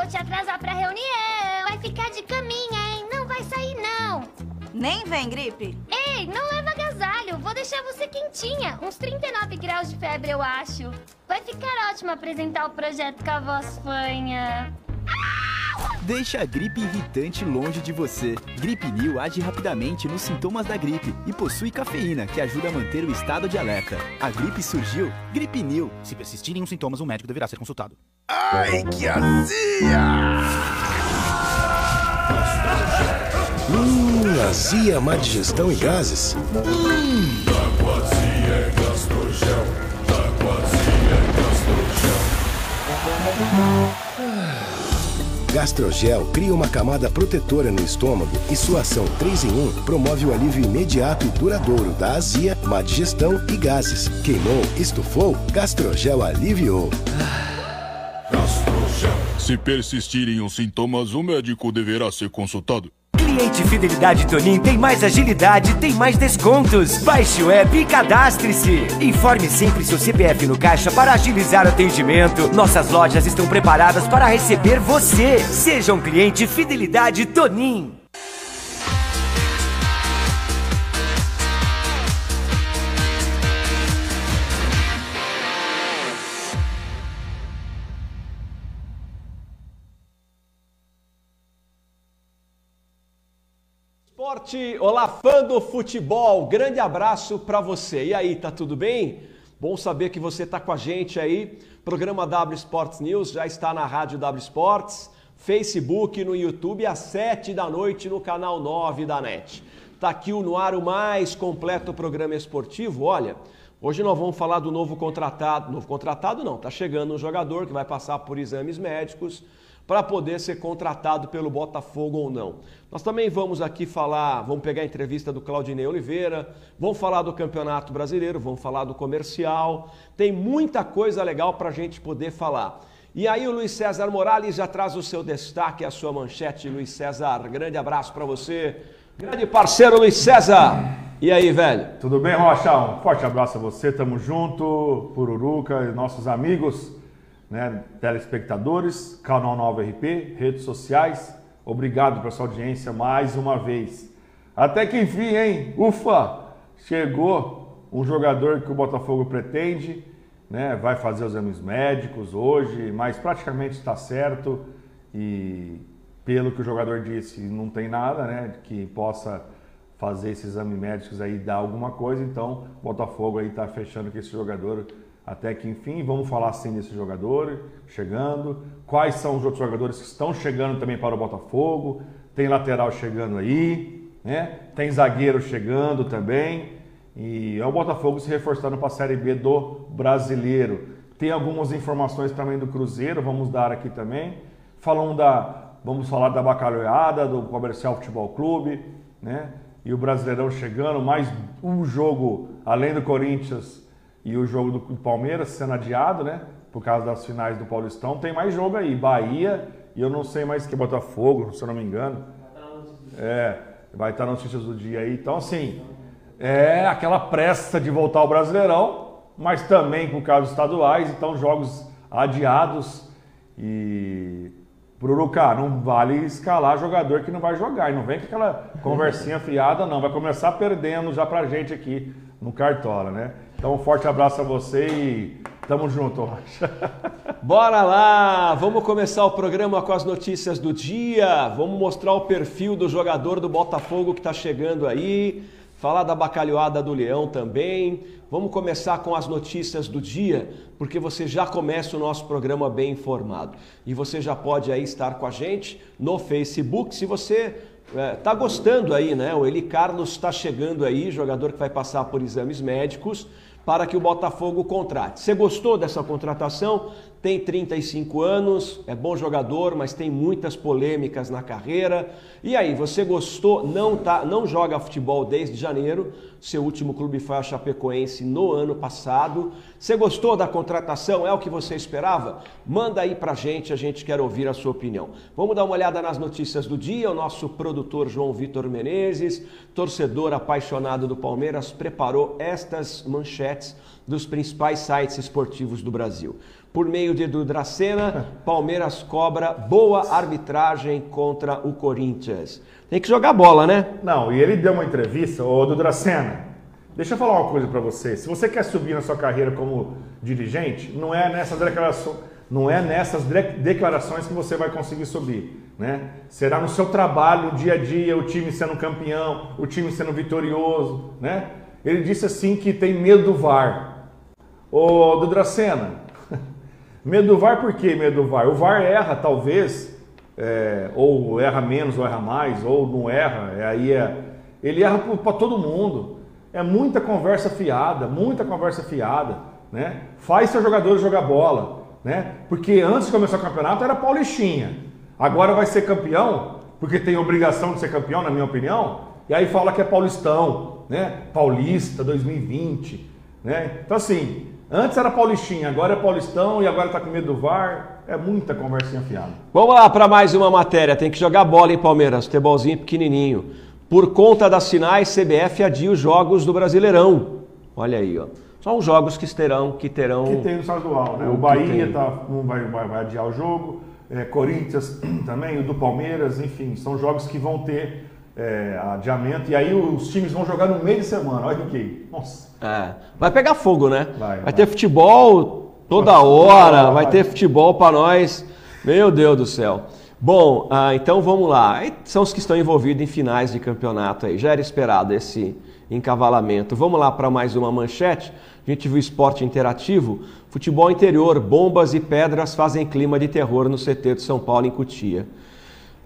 Vou te atrasar pra reunião. Vai ficar de caminha, hein? Não vai sair, não. Nem vem, gripe. Ei, não leva agasalho. Vou deixar você quentinha. Uns 39 graus de febre, eu acho. Vai ficar ótimo apresentar o projeto com a voz fanha. Deixa a gripe irritante longe de você. Gripe New age rapidamente nos sintomas da gripe e possui cafeína, que ajuda a manter o estado de alerta. A gripe surgiu, Gripe New. Se persistirem os sintomas, um médico deverá ser consultado. Ai, que azia! Hum, azia, má digestão e gases. Hum. Gastrogel. Gastrogel. Cria uma camada protetora no estômago e sua ação 3 em 1 promove o alívio imediato e duradouro da azia, má digestão e gases. Queimou, estufou, Gastrogel aliviou. Gastrogel. Se persistirem os sintomas, o médico deverá ser consultado. Cliente Fidelidade Tonin tem mais agilidade, tem mais descontos. Baixe o app e cadastre-se. Informe sempre seu CPF no caixa para agilizar o atendimento. Nossas lojas estão preparadas para receber você. Seja um cliente Fidelidade Tonin. Olá fã do futebol, grande abraço para você. E aí, tá tudo bem? Bom saber que você tá com a gente aí. Programa W Sports News já está na Rádio W Sports, Facebook, no YouTube às 7 da noite no canal 9 da NET. Tá aqui o no ar o mais completo programa esportivo. Olha, hoje nós vamos falar do novo contratado, novo contratado não, tá chegando um jogador que vai passar por exames médicos para poder ser contratado pelo Botafogo ou não. Nós também vamos aqui falar, vamos pegar a entrevista do Claudinei Oliveira, vamos falar do Campeonato Brasileiro, vamos falar do comercial. Tem muita coisa legal para a gente poder falar. E aí o Luiz César Morales já traz o seu destaque, a sua manchete. Luiz César, grande abraço para você. Grande parceiro Luiz César. E aí, velho? Tudo bem, Rocha? Um forte abraço a você, tamo junto, Pururuca e nossos amigos né, telespectadores, canal 9 RP, redes sociais. Obrigado pela sua audiência mais uma vez. Até que enfim, hein? Ufa! Chegou um jogador que o Botafogo pretende, né? Vai fazer os exames médicos hoje, mas praticamente está certo e pelo que o jogador disse, não tem nada, né, que possa fazer esses exames médicos aí dar alguma coisa, então o Botafogo aí está fechando com esse jogador até que enfim, vamos falar sim desse jogador chegando, quais são os outros jogadores que estão chegando também para o Botafogo, tem lateral chegando aí, né? tem zagueiro chegando também, e é o Botafogo se reforçando para a Série B do Brasileiro. Tem algumas informações também do Cruzeiro, vamos dar aqui também, falando da, vamos falar da bacalhoada, do Comercial Futebol Clube, né? e o Brasileirão chegando, mais um jogo, além do Corinthians e o jogo do Palmeiras sendo adiado, né? Por causa das finais do Paulistão. Tem mais jogo aí. Bahia e eu não sei mais que Botafogo, se eu não me engano. É, vai estar notícias do dia aí. Então, assim, é aquela pressa de voltar ao Brasileirão, mas também por causa dos estaduais. Então, jogos adiados e. Pururuca, não vale escalar jogador que não vai jogar. E não vem com aquela conversinha fiada, não. Vai começar perdendo já pra gente aqui no Cartola, né? Então, um forte abraço a você e tamo junto, Rocha. Bora lá! Vamos começar o programa com as notícias do dia. Vamos mostrar o perfil do jogador do Botafogo que está chegando aí. Falar da bacalhoada do Leão também. Vamos começar com as notícias do dia, porque você já começa o nosso programa bem informado. E você já pode aí estar com a gente no Facebook. Se você é, tá gostando aí, né? O Eli Carlos está chegando aí, jogador que vai passar por exames médicos para que o Botafogo contrate. Você gostou dessa contratação? Tem 35 anos, é bom jogador, mas tem muitas polêmicas na carreira. E aí, você gostou? Não tá, não joga futebol desde janeiro. Seu último clube foi a Chapecoense no ano passado. Você gostou da contratação? É o que você esperava? Manda aí pra gente, a gente quer ouvir a sua opinião. Vamos dar uma olhada nas notícias do dia. O nosso produtor João Vitor Menezes, torcedor apaixonado do Palmeiras, preparou estas manchetes manchetes dos principais sites esportivos do Brasil. Por meio de Edu Dracena, Palmeiras cobra boa arbitragem contra o Corinthians. Tem que jogar bola, né? Não, e ele deu uma entrevista, ô do Dracena, deixa eu falar uma coisa pra você. Se você quer subir na sua carreira como dirigente, não é nessas declarações, não é nessas de- declarações que você vai conseguir subir, né? Será no seu trabalho, no dia a dia, o time sendo campeão, o time sendo vitorioso, né? Ele disse assim que tem medo do VAR. Ô, do Dracena, medo do VAR por que medo do VAR? O VAR erra, talvez, é, ou erra menos, ou erra mais, ou não erra, é, aí é, ele erra para todo mundo. É muita conversa fiada, muita conversa fiada, né? Faz seus jogadores jogar bola, né? Porque antes de começar o campeonato era paulistinha. Agora vai ser campeão, porque tem obrigação de ser campeão, na minha opinião, e aí fala que é paulistão, né? Paulista 2020, né? Então assim, antes era paulistinha, agora é paulistão e agora tá com medo do VAR. É muita conversinha fiada. Vamos lá para mais uma matéria. Tem que jogar bola em Palmeiras, futebolzinho pequenininho. Por conta das sinais, CBF adia os jogos do Brasileirão. Olha aí, ó. São os jogos que terão, que terão. Que tem no estadual, né? O O Bahia tá, não vai, vai, vai adiar o jogo, é, Corinthians também, o do Palmeiras, enfim, são jogos que vão ter é, adiamento e aí os times vão jogar no meio de semana. Olha que. Nossa. É. Vai pegar fogo, né? Vai, Vai, vai. ter futebol toda hora, vai ter futebol para nós. Meu Deus do céu. Bom, ah, então vamos lá. São os que estão envolvidos em finais de campeonato aí. Já era esperado esse encavalamento. Vamos lá para mais uma manchete. A gente viu esporte interativo. Futebol interior, bombas e pedras fazem clima de terror no CT de São Paulo em Cutia.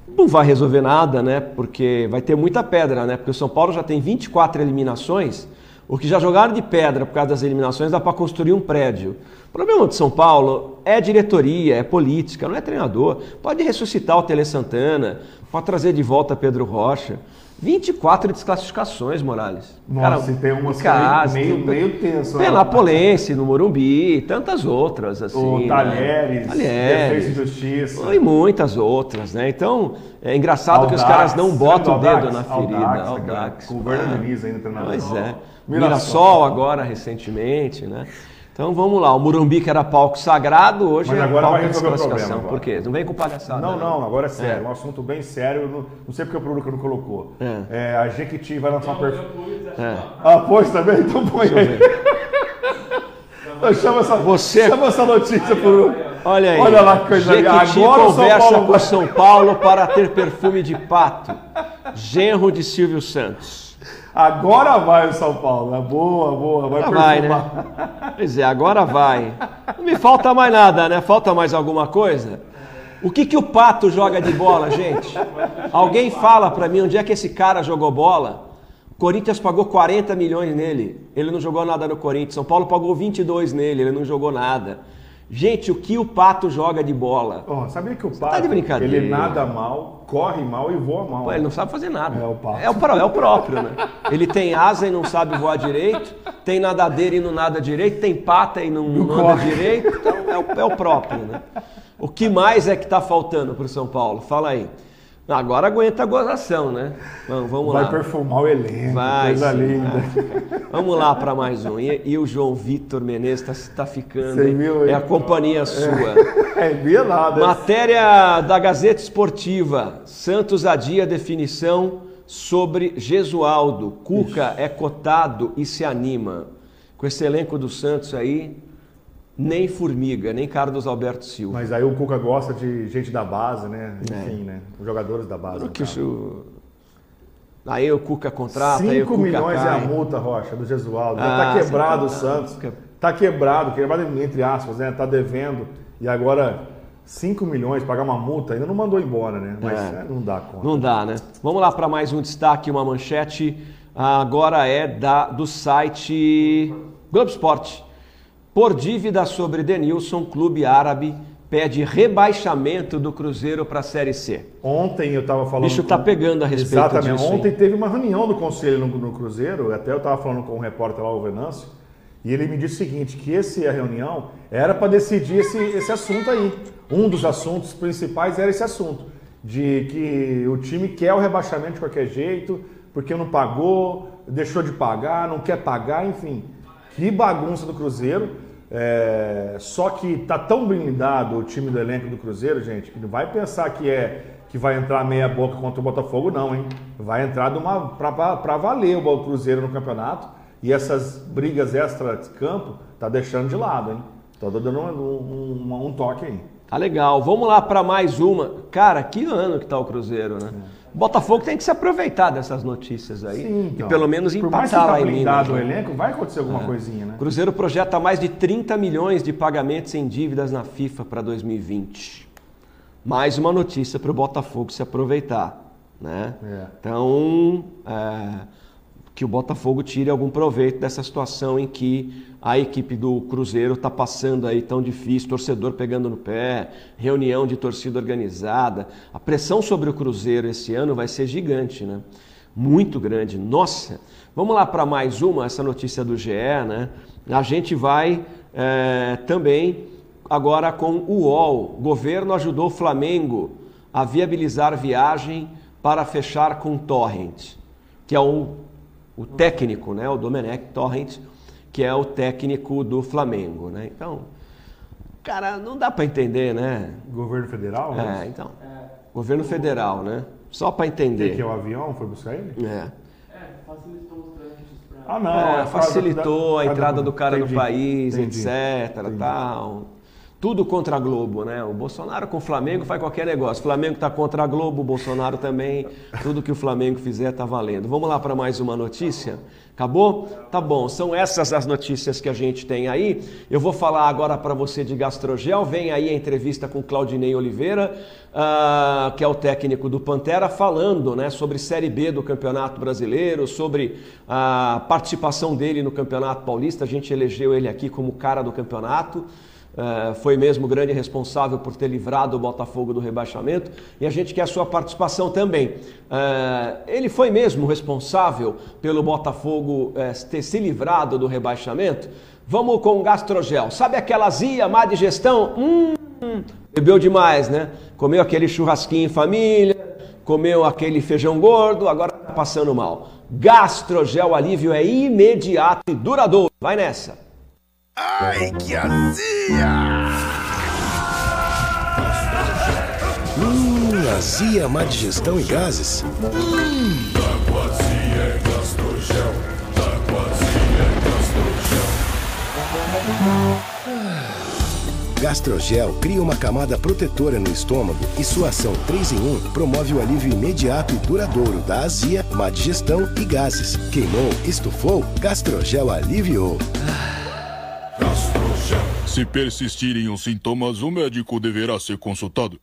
Não vai resolver nada, né? Porque vai ter muita pedra, né? Porque o São Paulo já tem 24 eliminações. O que já jogaram de pedra por causa das eliminações dá para construir um prédio. O problema de São Paulo é diretoria, é política, não é treinador. Pode ressuscitar o Tele Santana, pode trazer de volta Pedro Rocha. 24 desclassificações, Morales. Nossa, e tem umas que Casa, meio, tem- meio tenso. né? Penapolense, no Morumbi, tantas outras assim. O né? Talheres, Talheres. Defesa e Justiça. E muitas outras, né? Então, é engraçado que os caras não botam o dedo na ferida. Audax, Audax. Com o Fernando Diniz ainda treinador. Pois é. Mirassol. Mirassol agora, recentemente, né? Então vamos lá, o Murumbi que era palco sagrado, hoje Mas é agora palco vai de resolver o desclassificação. problema. Por quê? Não vem com palhaçada. Não, não, agora é sério. É. Um assunto bem sério. Não, não sei porque o Produca não colocou. É. É, a Jequiti vai lançar um perfil. É. Ah, pôs também? Então põe aí. Então chama essa, Você- chama essa notícia por. Olha aí. Olha lá que coisa. Jequiti Agora o São conversa Paulo com São Paulo para ter perfume de pato. Genro de Silvio Santos. Agora vai o São Paulo. É boa, boa. Vai Agora vai, né? Pois é, agora vai. Não me falta mais nada, né? Falta mais alguma coisa? O que, que o Pato joga de bola, gente? Alguém fala pra mim onde é que esse cara jogou bola? O Corinthians pagou 40 milhões nele, ele não jogou nada no Corinthians. São Paulo pagou 22 nele, ele não jogou nada. Gente, o que o Pato joga de bola? Ó, sabia que o tá Pato, de brincadeira. ele nada mal, corre mal e voa mal. Pô, ele não sabe fazer nada. É o Pato. É o, é o próprio, né? Ele tem asa e não sabe voar direito, tem nadadeira e não nada direito, tem pata e não, não anda corre. direito, então é o, é o próprio, né? O que mais é que tá faltando pro São Paulo? Fala aí. Agora aguenta a gozação, né? Vamos, vamos Vai lá. perfumar o elenco. Vai, coisa sim, linda. vai. Vamos lá para mais um. E, e o João Vitor Menezes está ficando. Você viu, é a companhia sua. É, via nada. Matéria da Gazeta Esportiva. Santos adia definição sobre Gesualdo. Cuca é cotado e se anima. Com esse elenco do Santos aí, nem Formiga, nem Carlos Alberto Silva. Mas aí o Cuca gosta de gente da base, né? Enfim, né? Os jogadores da base. É. Que no caso. o- Aí o Cuca contrata, aí o 5 Cuca milhões é cai. a multa, Rocha, do Gesualdo. Já Ah, tá quebrado o tá- Santos. Tá quebrado, quebrado entre aspas, né? Tá devendo. E agora 5 milhões, pagar uma multa, ainda não mandou embora, né? Mas É. é, não dá conta. Não dá, né? Vamos lá para mais um destaque, uma manchete. Agora é da, do site Globo Esporte. Por dívida sobre Denilson, clube árabe pede rebaixamento do Cruzeiro para a Série C. Ontem eu tava falando. bicho tá pegando a respeito Exatamente. disso, hein? Ontem teve uma reunião do conselho no, no Cruzeiro, até eu tava falando com um repórter lá, o Venâncio, e ele me disse o seguinte: que esse, a reunião era para decidir esse, esse assunto aí. Um dos assuntos principais era esse assunto. De que o time quer o rebaixamento de qualquer jeito, porque não pagou, deixou de pagar, não quer pagar, enfim. Que bagunça do Cruzeiro. É, só que tá tão blindado o time do elenco do Cruzeiro, gente, que não vai pensar que é que vai entrar meia boca contra o Botafogo, não, hein? Vai entrar para valer o Cruzeiro no campeonato. E essas brigas extra-campo tá deixando de lado, hein? Tô dando um, um, um toque aí. Tá legal. Vamos lá para mais uma. Cara, que ano que tá o Cruzeiro, né? O Botafogo tem que se aproveitar dessas notícias aí Sim, então. e pelo menos Por empatar mais que tá lá em Minas. blindado o né? elenco, vai acontecer alguma coisinha, né? Cruzeiro projeta mais de 30 milhões de pagamentos em dívidas na FIFA para 2020. Mais uma notícia para o Botafogo se aproveitar. Né? É. Então, é, que o Botafogo tire algum proveito dessa situação em que a equipe do Cruzeiro está passando aí tão difícil, torcedor pegando no pé, reunião de torcida organizada. A pressão sobre o Cruzeiro esse ano vai ser gigante, né? Muito grande. Nossa! Vamos lá para mais uma, essa notícia do GE, né? A gente vai é, também agora com o UOL. Governo ajudou o Flamengo a viabilizar viagem para fechar com Torrent, que é o, o técnico, né? O Domenech Torrent, que é o técnico do Flamengo, né? Então, cara, não dá para entender, né? Governo federal? É, né? então. Governo federal, né? Só para Quem que é entender. o avião? Foi buscar ele? É. Ah, não. É, facilitou a da- entrada do cara Entendi, no país, entendi, etc. entendi. Tal. Tudo contra a Globo, né? O Bolsonaro com o Flamengo faz qualquer negócio. O Flamengo está contra a Globo, o Bolsonaro também. Tudo que o Flamengo fizer está valendo. Vamos lá para mais uma notícia? Acabou? Tá bom. São essas as notícias que a gente tem aí. Eu vou falar agora para você de Gastrogel. Vem aí a entrevista com Claudinei Oliveira, ah, que é o técnico do Pantera, falando né, sobre Série B do Campeonato Brasileiro, sobre a participação dele no Campeonato Paulista. A gente elegeu ele aqui como cara do campeonato. Uh, foi mesmo o grande responsável por ter livrado o Botafogo do rebaixamento e a gente quer a sua participação também. Uh, ele foi mesmo responsável pelo Botafogo uh, ter se livrado do rebaixamento? Vamos com o Gastrogel. Sabe aquela zia, má digestão? Hum, bebeu demais, né? Comeu aquele churrasquinho em família, comeu aquele feijão gordo, agora tá passando mal. Gastrogel alívio é imediato e duradouro. Vai nessa. Ai, que azia! Hum, azia, má digestão e gases. Taquazia é gastrogel. Gastrogel. Gastrogel cria uma camada protetora no estômago e sua ação 3 em 1 promove o alívio imediato e duradouro da azia, má digestão e gases. Queimou, estufou, Gastrogel aliviou. Gastrogel. Se persistirem os sintomas, o médico deverá ser consultado.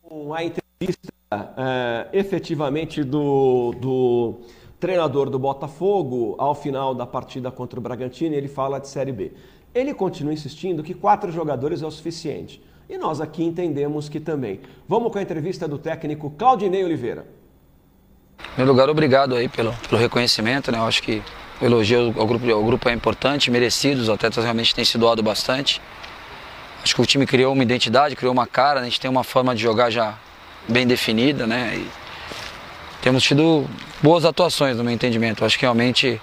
Com a entrevista eh, efetivamente do, do treinador do Botafogo ao final da partida contra o Bragantino, ele fala de Série B. Ele continua insistindo que quatro jogadores é o suficiente. E nós aqui entendemos que também. Vamos com a entrevista do técnico Claudinei Oliveira. Em primeiro lugar, obrigado aí pelo, pelo reconhecimento, né? Eu acho que o elogio ao grupo, ao grupo é importante, merecido, os atletas realmente têm se doado bastante. Acho que o time criou uma identidade, criou uma cara, né? a gente tem uma forma de jogar já bem definida, né? E temos tido boas atuações no meu entendimento. Acho que realmente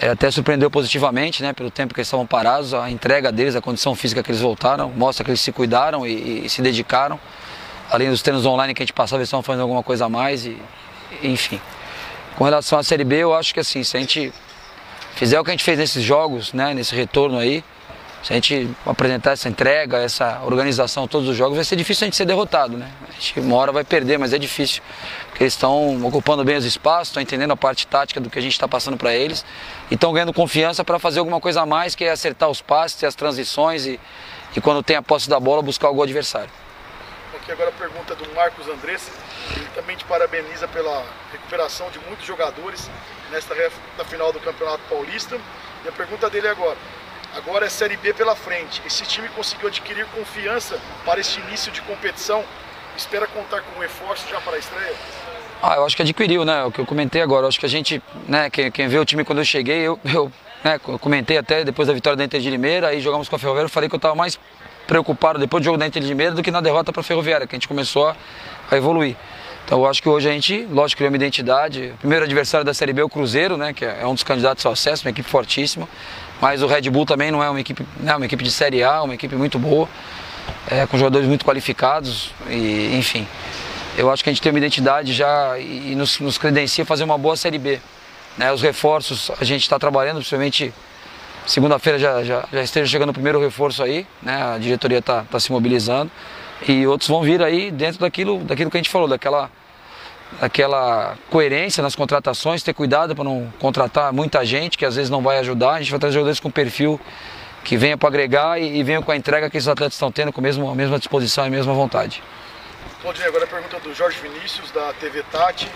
é, até surpreendeu positivamente, né? Pelo tempo que eles estavam parados, a entrega deles, a condição física que eles voltaram, mostra que eles se cuidaram e, e se dedicaram. Além dos treinos online que a gente passava, eles estavam fazendo alguma coisa a mais e, enfim. Com relação à Série B, eu acho que assim, se a gente fizer o que a gente fez nesses jogos, né, nesse retorno aí, se a gente apresentar essa entrega, essa organização todos os jogos, vai ser difícil a gente ser derrotado, né? A gente uma hora vai perder, mas é difícil, porque eles estão ocupando bem os espaços, estão entendendo a parte tática do que a gente está passando para eles e estão ganhando confiança para fazer alguma coisa a mais, que é acertar os passes, as transições e, e quando tem a posse da bola, buscar o gol adversário. Aqui agora a pergunta do Marcos Andrés. Ele também te parabeniza pela recuperação de muitos jogadores nesta reta final do Campeonato Paulista. E a pergunta dele é agora. Agora é Série B pela frente. Esse time conseguiu adquirir confiança para este início de competição. Espera contar com um reforço já para a estreia? Ah, eu acho que adquiriu, né? O que eu comentei agora. Eu acho que a gente, né, quem, quem vê o time quando eu cheguei, eu, eu né, comentei até depois da vitória da Inter de Limeira, aí jogamos com a Ferroviária, eu falei que eu estava mais preocupado depois do jogo da Inter de Limeira do que na derrota para a Ferroviária, que a gente começou a, a evoluir. Então eu acho que hoje a gente, lógico, criou uma identidade. O primeiro adversário da Série B é o Cruzeiro, né, que é um dos candidatos ao acesso, uma equipe fortíssima. Mas o Red Bull também não é uma equipe, né, uma equipe de Série A, uma equipe muito boa, é, com jogadores muito qualificados, e, enfim. Eu acho que a gente tem uma identidade já e nos, nos credencia fazer uma boa Série B. Né, os reforços a gente está trabalhando, principalmente segunda-feira já, já, já esteja chegando o primeiro reforço aí, né, a diretoria está tá se mobilizando e outros vão vir aí dentro daquilo, daquilo que a gente falou, daquela, daquela coerência nas contratações, ter cuidado para não contratar muita gente que às vezes não vai ajudar. A gente vai trazer jogadores com perfil que venha para agregar e, e venha com a entrega que esses atletas estão tendo, com a mesma, a mesma disposição e a mesma vontade. Claudinei, agora a pergunta do Jorge Vinícius, da TV Tati.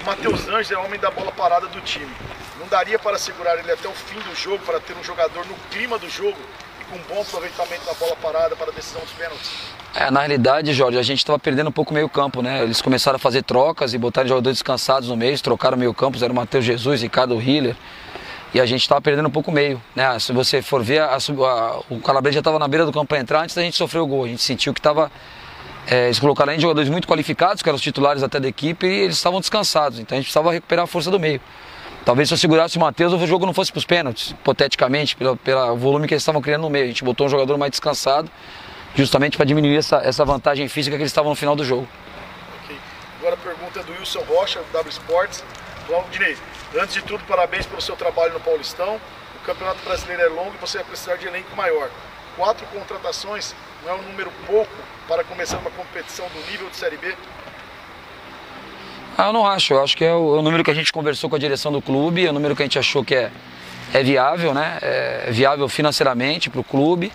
O Matheus Anjos é homem da bola parada do time. Não daria para segurar ele até o fim do jogo, para ter um jogador no clima do jogo e com um bom aproveitamento da bola parada para a decisão dos pênaltis? É, na realidade, Jorge, a gente estava perdendo um pouco o meio campo, né? Eles começaram a fazer trocas e botaram jogadores descansados no meio, trocaram o meio campo, era o Matheus Jesus, Ricardo Hiller. E a gente estava perdendo um pouco o meio, né? Se você for ver, a, a, o Calabria já estava na beira do campo para entrar antes da gente sofrer o gol. A gente sentiu que estava... É, eles colocaram aí jogadores muito qualificados, que eram os titulares até da equipe, e eles estavam descansados. Então a gente precisava recuperar a força do meio. Talvez se eu segurasse o Matheus, o jogo não fosse para os pênaltis, hipoteticamente, pelo, pelo volume que eles estavam criando no meio. A gente botou um jogador mais descansado justamente para diminuir essa, essa vantagem física que eles estavam no final do jogo. Okay. Agora a pergunta é do Wilson Rocha, do W Sports. Claudinei, antes de tudo, parabéns pelo seu trabalho no Paulistão. O Campeonato Brasileiro é longo e você vai precisar de elenco maior. Quatro contratações não é um número pouco para começar uma competição do nível de Série B? Ah, eu não acho. Eu acho que é o, é o, número que a gente conversou com a direção do clube, é o número que a gente achou que é, é viável, né? É viável financeiramente para o clube.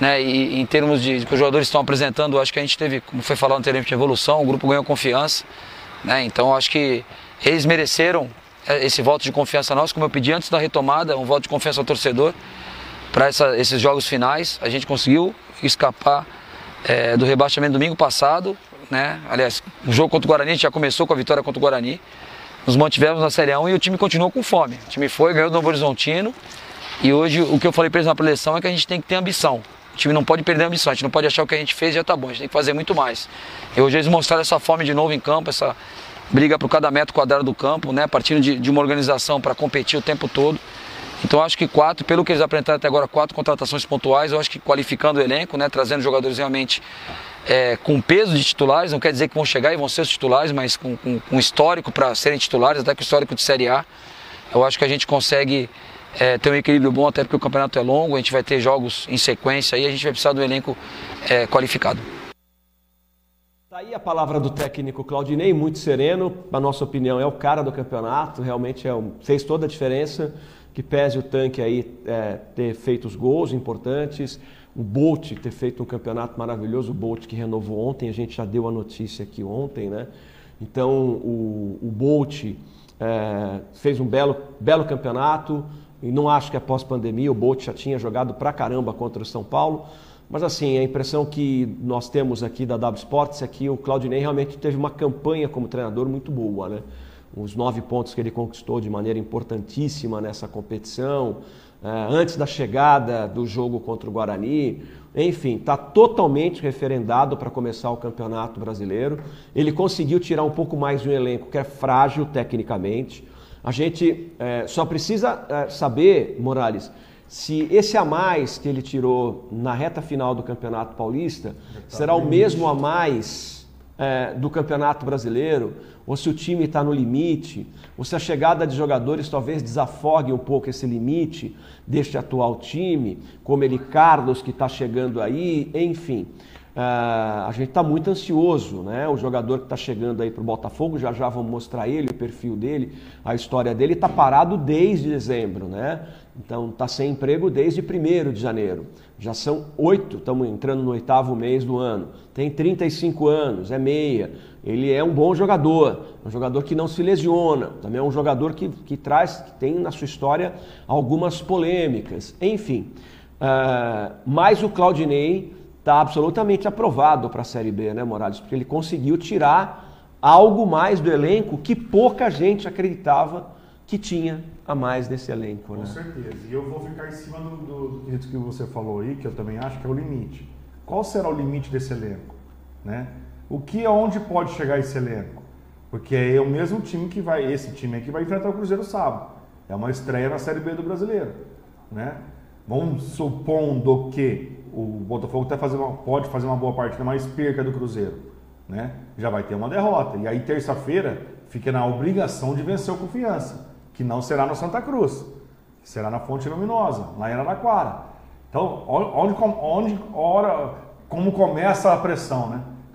Né, e em termos de que os jogadores estão apresentando, acho que a gente teve, como foi falado anteriormente, evolução, o grupo ganhou confiança, né, então acho que eles mereceram é, esse voto de confiança nosso, como eu pedi antes da retomada, um voto de confiança ao torcedor para esses jogos finais. A gente conseguiu escapar é, do rebaixamento domingo passado, né, aliás, o jogo contra o Guarani já começou com a vitória contra o Guarani, nos mantivemos na Série 1 e o time continuou com fome. O time foi, ganhou do Novo Horizontino e hoje o que eu falei para eles na preleção é que a gente tem que ter ambição. O time não pode perder a ambição, a gente não pode achar o que a gente fez já tá bom, a gente tem que fazer muito mais. E hoje eles mostraram essa fome de novo em campo, essa briga por cada metro quadrado do campo, né? Partindo de, de uma organização para competir o tempo todo. Então acho que quatro, pelo que eles apresentaram até agora, quatro contratações pontuais, eu acho que qualificando o elenco, né? Trazendo jogadores realmente é, com peso de titulares, não quer dizer que vão chegar e vão ser os titulares, mas com, com, com histórico para serem titulares, até que histórico de Série A. Eu acho que a gente consegue é, ter um equilíbrio bom, até porque o campeonato é longo, a gente vai ter jogos em sequência e a gente vai precisar do elenco é, qualificado. Tá aí a palavra do técnico Claudinei, muito sereno, na nossa opinião é o cara do campeonato, realmente é um, fez toda a diferença, que pese o tanque aí é, ter feito os gols importantes, o Bolt ter feito um campeonato maravilhoso, o Bolt que renovou ontem, a gente já deu a notícia aqui ontem, né? Então o, o Bolt é, fez um belo, belo campeonato, e não acho que após pandemia o Bolt já tinha jogado pra caramba contra o São Paulo. Mas assim, a impressão que nós temos aqui da W Sports é que o Claudinei realmente teve uma campanha como treinador muito boa, né? Os nove pontos que ele conquistou de maneira importantíssima nessa competição, antes da chegada do jogo contra o Guarani, enfim, está totalmente referendado para começar o Campeonato Brasileiro. Ele conseguiu tirar um pouco mais de um elenco que é frágil tecnicamente. A gente é, só precisa é, saber, Morales, se esse a mais que ele tirou na reta final do Campeonato Paulista será o mesmo a mais é, do Campeonato Brasileiro, ou se o time está no limite, ou se a chegada de jogadores talvez desafogue um pouco esse limite deste atual time, como ele Carlos que está chegando aí, enfim. Uh, a gente está muito ansioso, né? O jogador que está chegando aí para o Botafogo, já já vamos mostrar ele, o perfil dele, a história dele, está parado desde dezembro, né? Então está sem emprego desde 1 de janeiro. Já são oito, estamos entrando no oitavo mês do ano. Tem 35 anos, é meia. Ele é um bom jogador, um jogador que não se lesiona, também é um jogador que, que traz, que tem na sua história algumas polêmicas. Enfim, uh, mas o Claudinei está absolutamente aprovado para a Série B, né, Morales? Porque ele conseguiu tirar algo mais do elenco que pouca gente acreditava que tinha a mais nesse elenco. Com né? certeza. E eu vou ficar em cima do, do, do que você falou aí, que eu também acho que é o limite. Qual será o limite desse elenco? Né? O que, aonde pode chegar esse elenco? Porque é o mesmo time que vai, esse time aqui vai enfrentar o Cruzeiro sábado. É uma estreia na Série B do Brasileiro, né? Vamos supondo que o Botafogo até fazer uma, pode fazer uma boa partida, mas perca do Cruzeiro, né? Já vai ter uma derrota. E aí terça-feira fica na obrigação de vencer o Confiança, que não será no Santa Cruz, será na Fonte Luminosa, lá em Araraquara. Então, onde, onde, hora, como começa a pressão,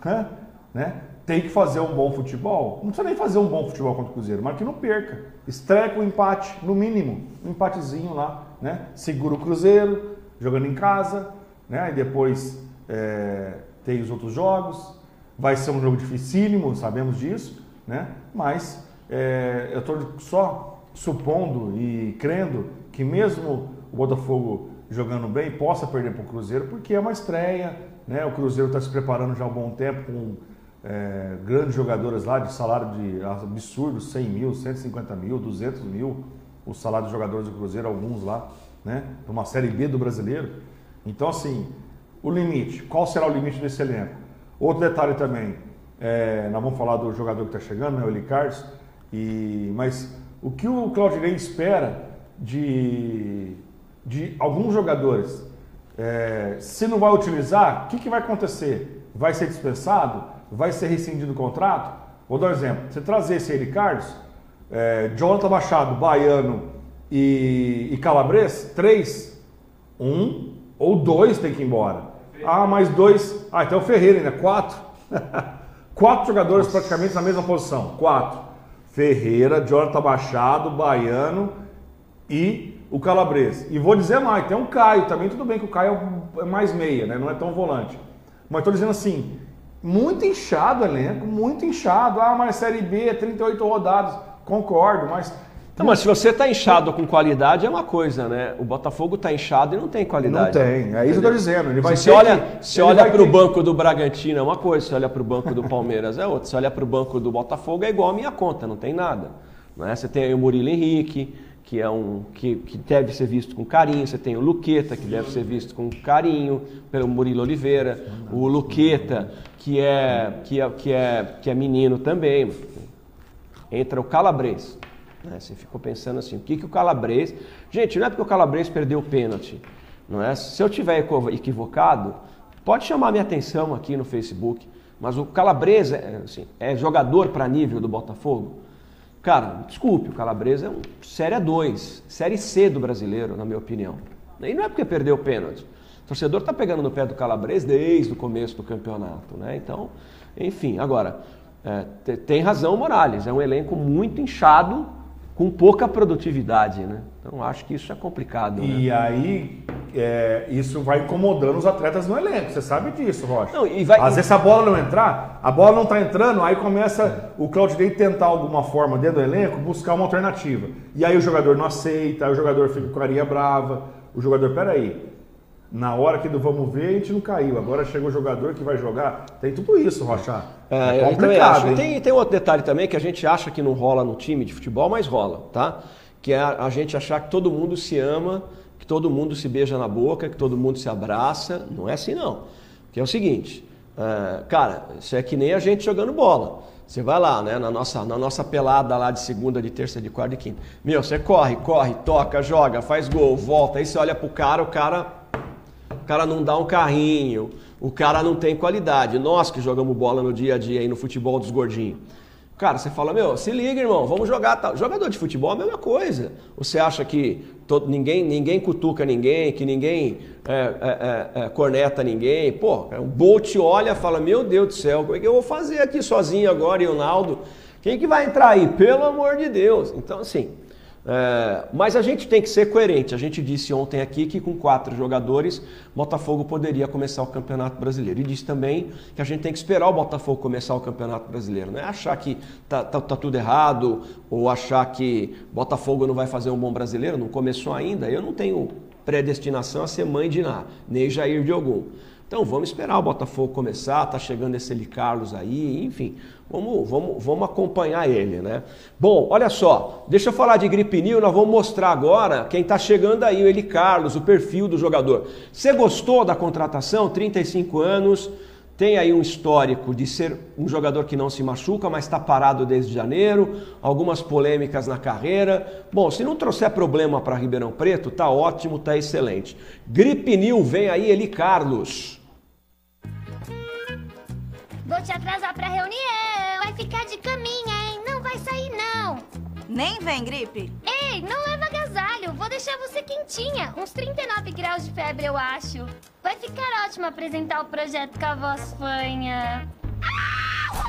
né? né? Tem que fazer um bom futebol. Não precisa nem fazer um bom futebol contra o Cruzeiro, mas que não perca. Estreia com empate, no mínimo. Um empatezinho lá, né? Segura o Cruzeiro, jogando em casa, né? E depois é, tem os outros jogos. Vai ser um jogo dificílimo, sabemos disso, né? Mas é, eu estou só supondo e crendo que mesmo o Botafogo jogando bem possa perder para o Cruzeiro, porque é uma estreia, né? O Cruzeiro está se preparando já há um bom tempo com é, grandes jogadores lá de salário de absurdo, 100 mil, 150 mil, 200 mil, o salário dos jogadores do Cruzeiro, alguns lá, né? Uma Série B do Brasileiro. Então, assim, o limite, qual será o limite desse elenco? Outro detalhe também, é, nós vamos falar do jogador que está chegando, né, o Eli Carlos, e, mas o que o Claudinei espera de, de alguns jogadores? É, se não vai utilizar, o que, que vai acontecer? Vai ser dispensado? vai ser rescindido o contrato? Vou dar um exemplo. Você trazer esse Eric Carlos, é, Jonathan Machado, Baiano e, e Calabres, três, um ou dois tem que ir embora. Ah, mais dois. Ah, então o Ferreira ainda, quatro. quatro jogadores Nossa. praticamente na mesma posição. Quatro. Ferreira, Jonathan Machado, Baiano e o Calabres. E vou dizer mais, tem um Caio também, tudo bem que o Caio é mais meia, né? não é tão volante. Mas estou dizendo assim, muito inchado o elenco, muito inchado. Ah, mas Série B, 38 rodadas. Concordo, mas não, mas se você está inchado com qualidade é uma coisa, né? O Botafogo está inchado e não tem qualidade. Não tem, é isso que eu estou dizendo. Ele vai se olha, que, se olha para o ter... banco do Bragantino é uma coisa, se olha para o banco do Palmeiras é outra, se olha para o banco do Botafogo é igual a minha conta, não tem nada. Né? Você tem aí o Murilo Henrique, que é um que, que deve ser visto com carinho. Você tem o Luqueta, que deve ser visto com carinho pelo Murilo Oliveira. O Luqueta, que é que é que é, que é menino também. Entra o Calabres. Né? Você ficou pensando assim, o que, que o Calabres... Gente, não é porque o Calabres perdeu o pênalti. Não é? Se eu tiver equivocado, pode chamar minha atenção aqui no Facebook. Mas o Calabres é, assim, é jogador para nível do Botafogo? Cara, desculpe, o Calabresa é um Série 2, Série C do brasileiro, na minha opinião. E não é porque perdeu o pênalti. O torcedor está pegando no pé do Calabresa desde o começo do campeonato, né? Então, enfim, agora, é, tem razão o Morales, é um elenco muito inchado, com pouca produtividade, né? Então acho que isso é complicado. E né? aí é, isso vai incomodando os atletas no elenco, você sabe disso, Rocha. Não, e vai... Às vezes a bola não entrar, a bola não está entrando, aí começa o Claudinei tentar alguma forma dentro do elenco buscar uma alternativa. E aí o jogador não aceita, aí o jogador fica com carinha brava, o jogador, peraí, na hora que do vamos ver, a gente não caiu. Agora chegou o jogador que vai jogar. Tem tudo isso, Rocha. É, é complicado. Tem, tem outro detalhe também que a gente acha que não rola no time de futebol, mas rola, tá? Que é a, a gente achar que todo mundo se ama, que todo mundo se beija na boca, que todo mundo se abraça. Não é assim, não. Que é o seguinte, é, cara, isso é que nem a gente jogando bola. Você vai lá, né, na nossa, na nossa pelada lá de segunda, de terça, de quarta e quinta. Meu, você corre, corre, toca, joga, faz gol, volta. Aí você olha pro cara, o cara o cara não dá um carrinho, o cara não tem qualidade. Nós que jogamos bola no dia a dia aí no futebol dos gordinhos. Cara, você fala, meu, se liga, irmão, vamos jogar. Tal. Jogador de futebol é a mesma coisa. Você acha que todo, ninguém, ninguém cutuca ninguém, que ninguém é, é, é, é corneta ninguém? Pô, o Bolt olha e fala, meu Deus do céu, como é que eu vou fazer aqui sozinho agora, e o Naldo? Quem que vai entrar aí? Pelo amor de Deus. Então, assim, é, mas a gente tem que ser coerente. A gente disse ontem aqui que com quatro jogadores, Botafogo poderia começar o Campeonato Brasileiro. E disse também que a gente tem que esperar o Botafogo começar o Campeonato Brasileiro. Não é achar que tá, tá, tá tudo errado ou achar que Botafogo não vai fazer um bom brasileiro. Não começou ainda. Eu não tenho predestinação a ser mãe de nada, nem Jair de algum. Então vamos esperar o Botafogo começar, tá chegando esse Eli Carlos aí, enfim, vamos, vamos, vamos acompanhar ele, né? Bom, olha só, deixa eu falar de gripe new, nós vamos mostrar agora quem tá chegando aí, o Eli Carlos, o perfil do jogador. Você gostou da contratação? 35 anos, tem aí um histórico de ser um jogador que não se machuca, mas está parado desde janeiro, algumas polêmicas na carreira. Bom, se não trouxer problema para Ribeirão Preto, tá ótimo, tá excelente. Gripe New, vem aí Eli Carlos. Vou te atrasar pra reunião. Vai ficar de caminha, Nem vem, gripe. Ei, não leva agasalho. Vou deixar você quentinha. Uns 39 graus de febre, eu acho. Vai ficar ótimo apresentar o projeto com a voz fanha.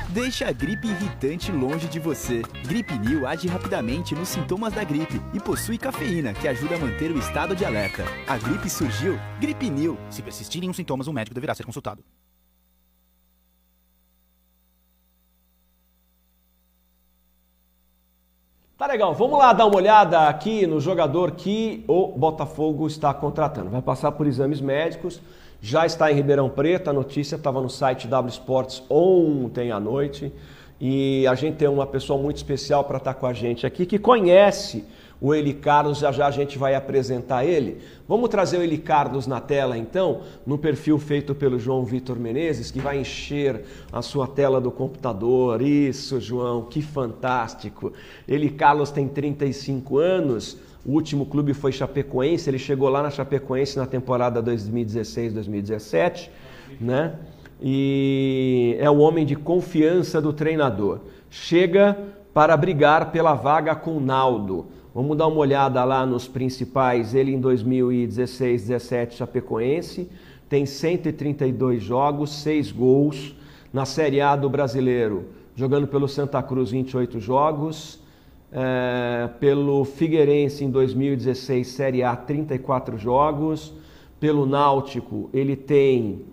Deixa a gripe irritante longe de você. Gripe New age rapidamente nos sintomas da gripe e possui cafeína que ajuda a manter o estado de alerta. A gripe surgiu, Gripe New. Se persistirem os sintomas, um médico deverá ser consultado. Tá legal, vamos lá dar uma olhada aqui no jogador que o Botafogo está contratando. Vai passar por exames médicos, já está em Ribeirão Preto, a notícia estava no site W Sports ontem à noite. E a gente tem uma pessoa muito especial para estar com a gente aqui que conhece o Eli Carlos, já já a gente vai apresentar ele. Vamos trazer o Eli Carlos na tela então, no perfil feito pelo João Vitor Menezes, que vai encher a sua tela do computador. Isso, João, que fantástico. Eli Carlos tem 35 anos, o último clube foi Chapecoense, ele chegou lá na Chapecoense na temporada 2016-2017, né? E é o homem de confiança do treinador. Chega para brigar pela vaga com Naldo. Vamos dar uma olhada lá nos principais. Ele em 2016, 17 Chapecoense, tem 132 jogos, 6 gols. Na Série A do Brasileiro, jogando pelo Santa Cruz, 28 jogos. É, pelo Figueirense em 2016, Série A, 34 jogos. Pelo Náutico, ele tem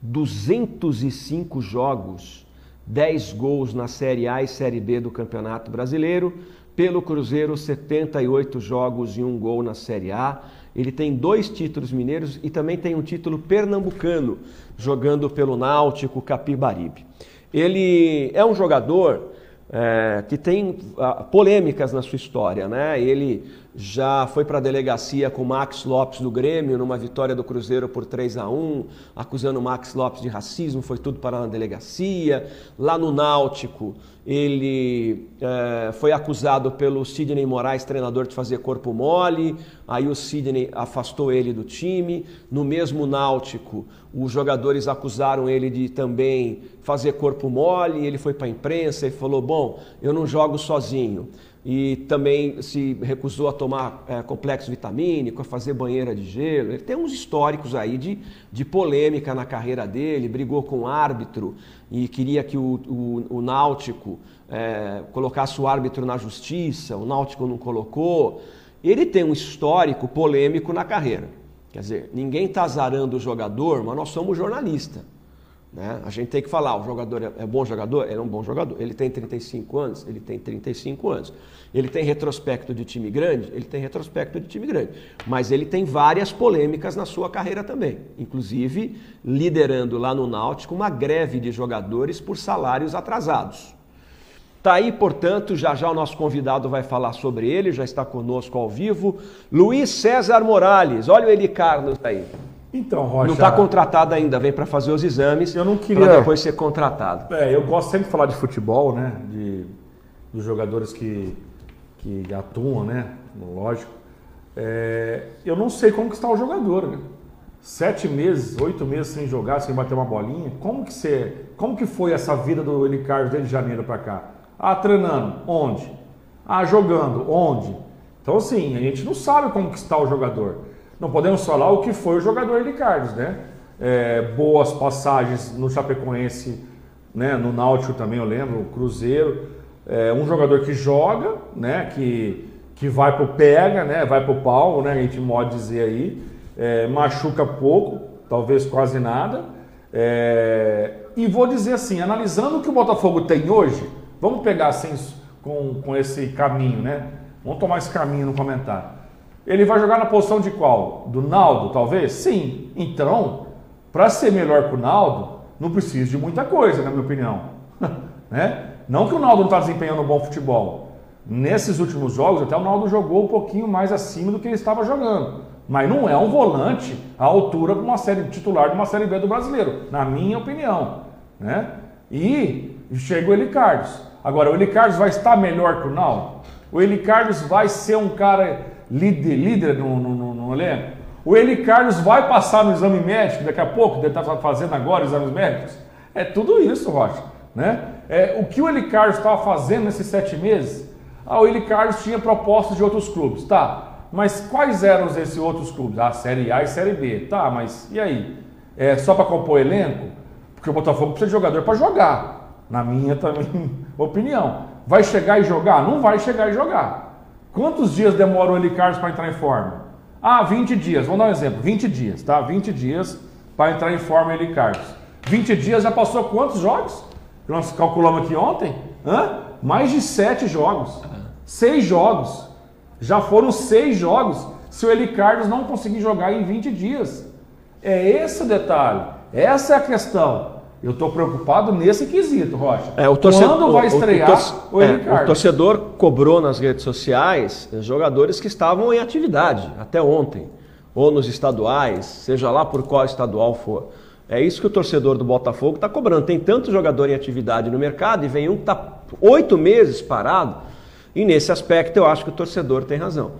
205 jogos, 10 gols na Série A e Série B do Campeonato Brasileiro. Pelo Cruzeiro, 78 jogos e um gol na Série A. Ele tem dois títulos mineiros e também tem um título pernambucano, jogando pelo Náutico Capibaribe. Ele é um jogador é, que tem ah, polêmicas na sua história, né? Ele já foi para a delegacia com Max Lopes do Grêmio numa vitória do Cruzeiro por 3 a 1, acusando Max Lopes de racismo, foi tudo para a delegacia. Lá no Náutico, ele é, foi acusado pelo Sidney Moraes, treinador, de fazer corpo mole. Aí o Sidney afastou ele do time. No mesmo Náutico, os jogadores acusaram ele de também fazer corpo mole. Ele foi para a imprensa e falou: Bom, eu não jogo sozinho e também se recusou a tomar é, complexo vitamínico, a fazer banheira de gelo. Ele tem uns históricos aí de, de polêmica na carreira dele, brigou com o árbitro e queria que o, o, o Náutico é, colocasse o árbitro na justiça, o Náutico não colocou. Ele tem um histórico polêmico na carreira. Quer dizer, ninguém está azarando o jogador, mas nós somos jornalistas. Né? A gente tem que falar, o jogador é, é bom jogador? Ele é um bom jogador. Ele tem 35 anos? Ele tem 35 anos. Ele tem retrospecto de time grande? Ele tem retrospecto de time grande. Mas ele tem várias polêmicas na sua carreira também. Inclusive, liderando lá no Náutico uma greve de jogadores por salários atrasados. Tá aí, portanto, já já o nosso convidado vai falar sobre ele, já está conosco ao vivo. Luiz César Morales, olha o Carlos aí. Então, Rocha. Não está contratado ainda, vem para fazer os exames. Eu não queria. Para depois ser contratado. É, eu gosto sempre de falar de futebol, né? De, dos jogadores que, que atuam, né? Lógico. É, eu não sei como que está o jogador, né? Sete meses, oito meses sem jogar, sem bater uma bolinha. Como que, você, como que foi essa vida do Eli Carlos desde janeiro para cá? Ah, treinando. Onde? Ah, jogando. Onde? Então, assim, a gente não sabe como que está o jogador. Não podemos falar o que foi o jogador Eli Carlos, né? É, boas passagens no Chapecoense, né? no Náutico também eu lembro, Cruzeiro. É, um jogador que joga, né? que, que vai pro pega, né? vai pro pau, né? a gente pode dizer aí. É, machuca pouco, talvez quase nada. É, e vou dizer assim, analisando o que o Botafogo tem hoje, vamos pegar assim com, com esse caminho, né? Vamos tomar esse caminho no comentário. Ele vai jogar na posição de qual? Do Naldo, talvez? Sim. Então, para ser melhor que o Naldo, não precisa de muita coisa, na minha opinião. né? Não que o Naldo não está desempenhando um bom futebol. Nesses últimos jogos, até o Naldo jogou um pouquinho mais acima do que ele estava jogando. Mas não é um volante à altura para uma série titular de uma série B do brasileiro, na minha opinião. Né? E chega o Eli Carlos. Agora, o Eli Carlos vai estar melhor que o Naldo? O Eli Carlos vai ser um cara líder, líder no, no, no, elenco? O Eli Carlos vai passar no exame médico daqui a pouco, deve estar fazendo agora exames médicos? É tudo isso, Rocha. Né? É, o que o Eli Carlos estava fazendo nesses sete meses? Ah, o Eli Carlos tinha propostas de outros clubes. Tá, mas quais eram esses outros clubes? Ah, Série A e Série B. Tá, mas e aí? É só para compor elenco? Porque o Botafogo precisa de jogador para jogar. Na minha também opinião. Vai chegar e jogar? Não vai chegar e jogar. Quantos dias demora o Eli Carlos para entrar em forma? Ah, 20 dias. Vamos dar um exemplo. 20 dias, tá? 20 dias para entrar em forma Eli Carlos. 20 dias já passou quantos jogos? Nós calculamos aqui ontem. Hã? Mais de 7 jogos. 6 jogos. Já foram seis jogos se o Eli Carlos não conseguir jogar em 20 dias. É esse o detalhe. Essa é a questão. Eu estou preocupado nesse quesito, Rocha. É, o torcedor, Quando vai estrear o, o, Eli é, o torcedor cobrou nas redes sociais jogadores que estavam em atividade até ontem, ou nos estaduais, seja lá por qual estadual for. É isso que o torcedor do Botafogo está cobrando. Tem tanto jogador em atividade no mercado e vem um que está oito meses parado e nesse aspecto eu acho que o torcedor tem razão.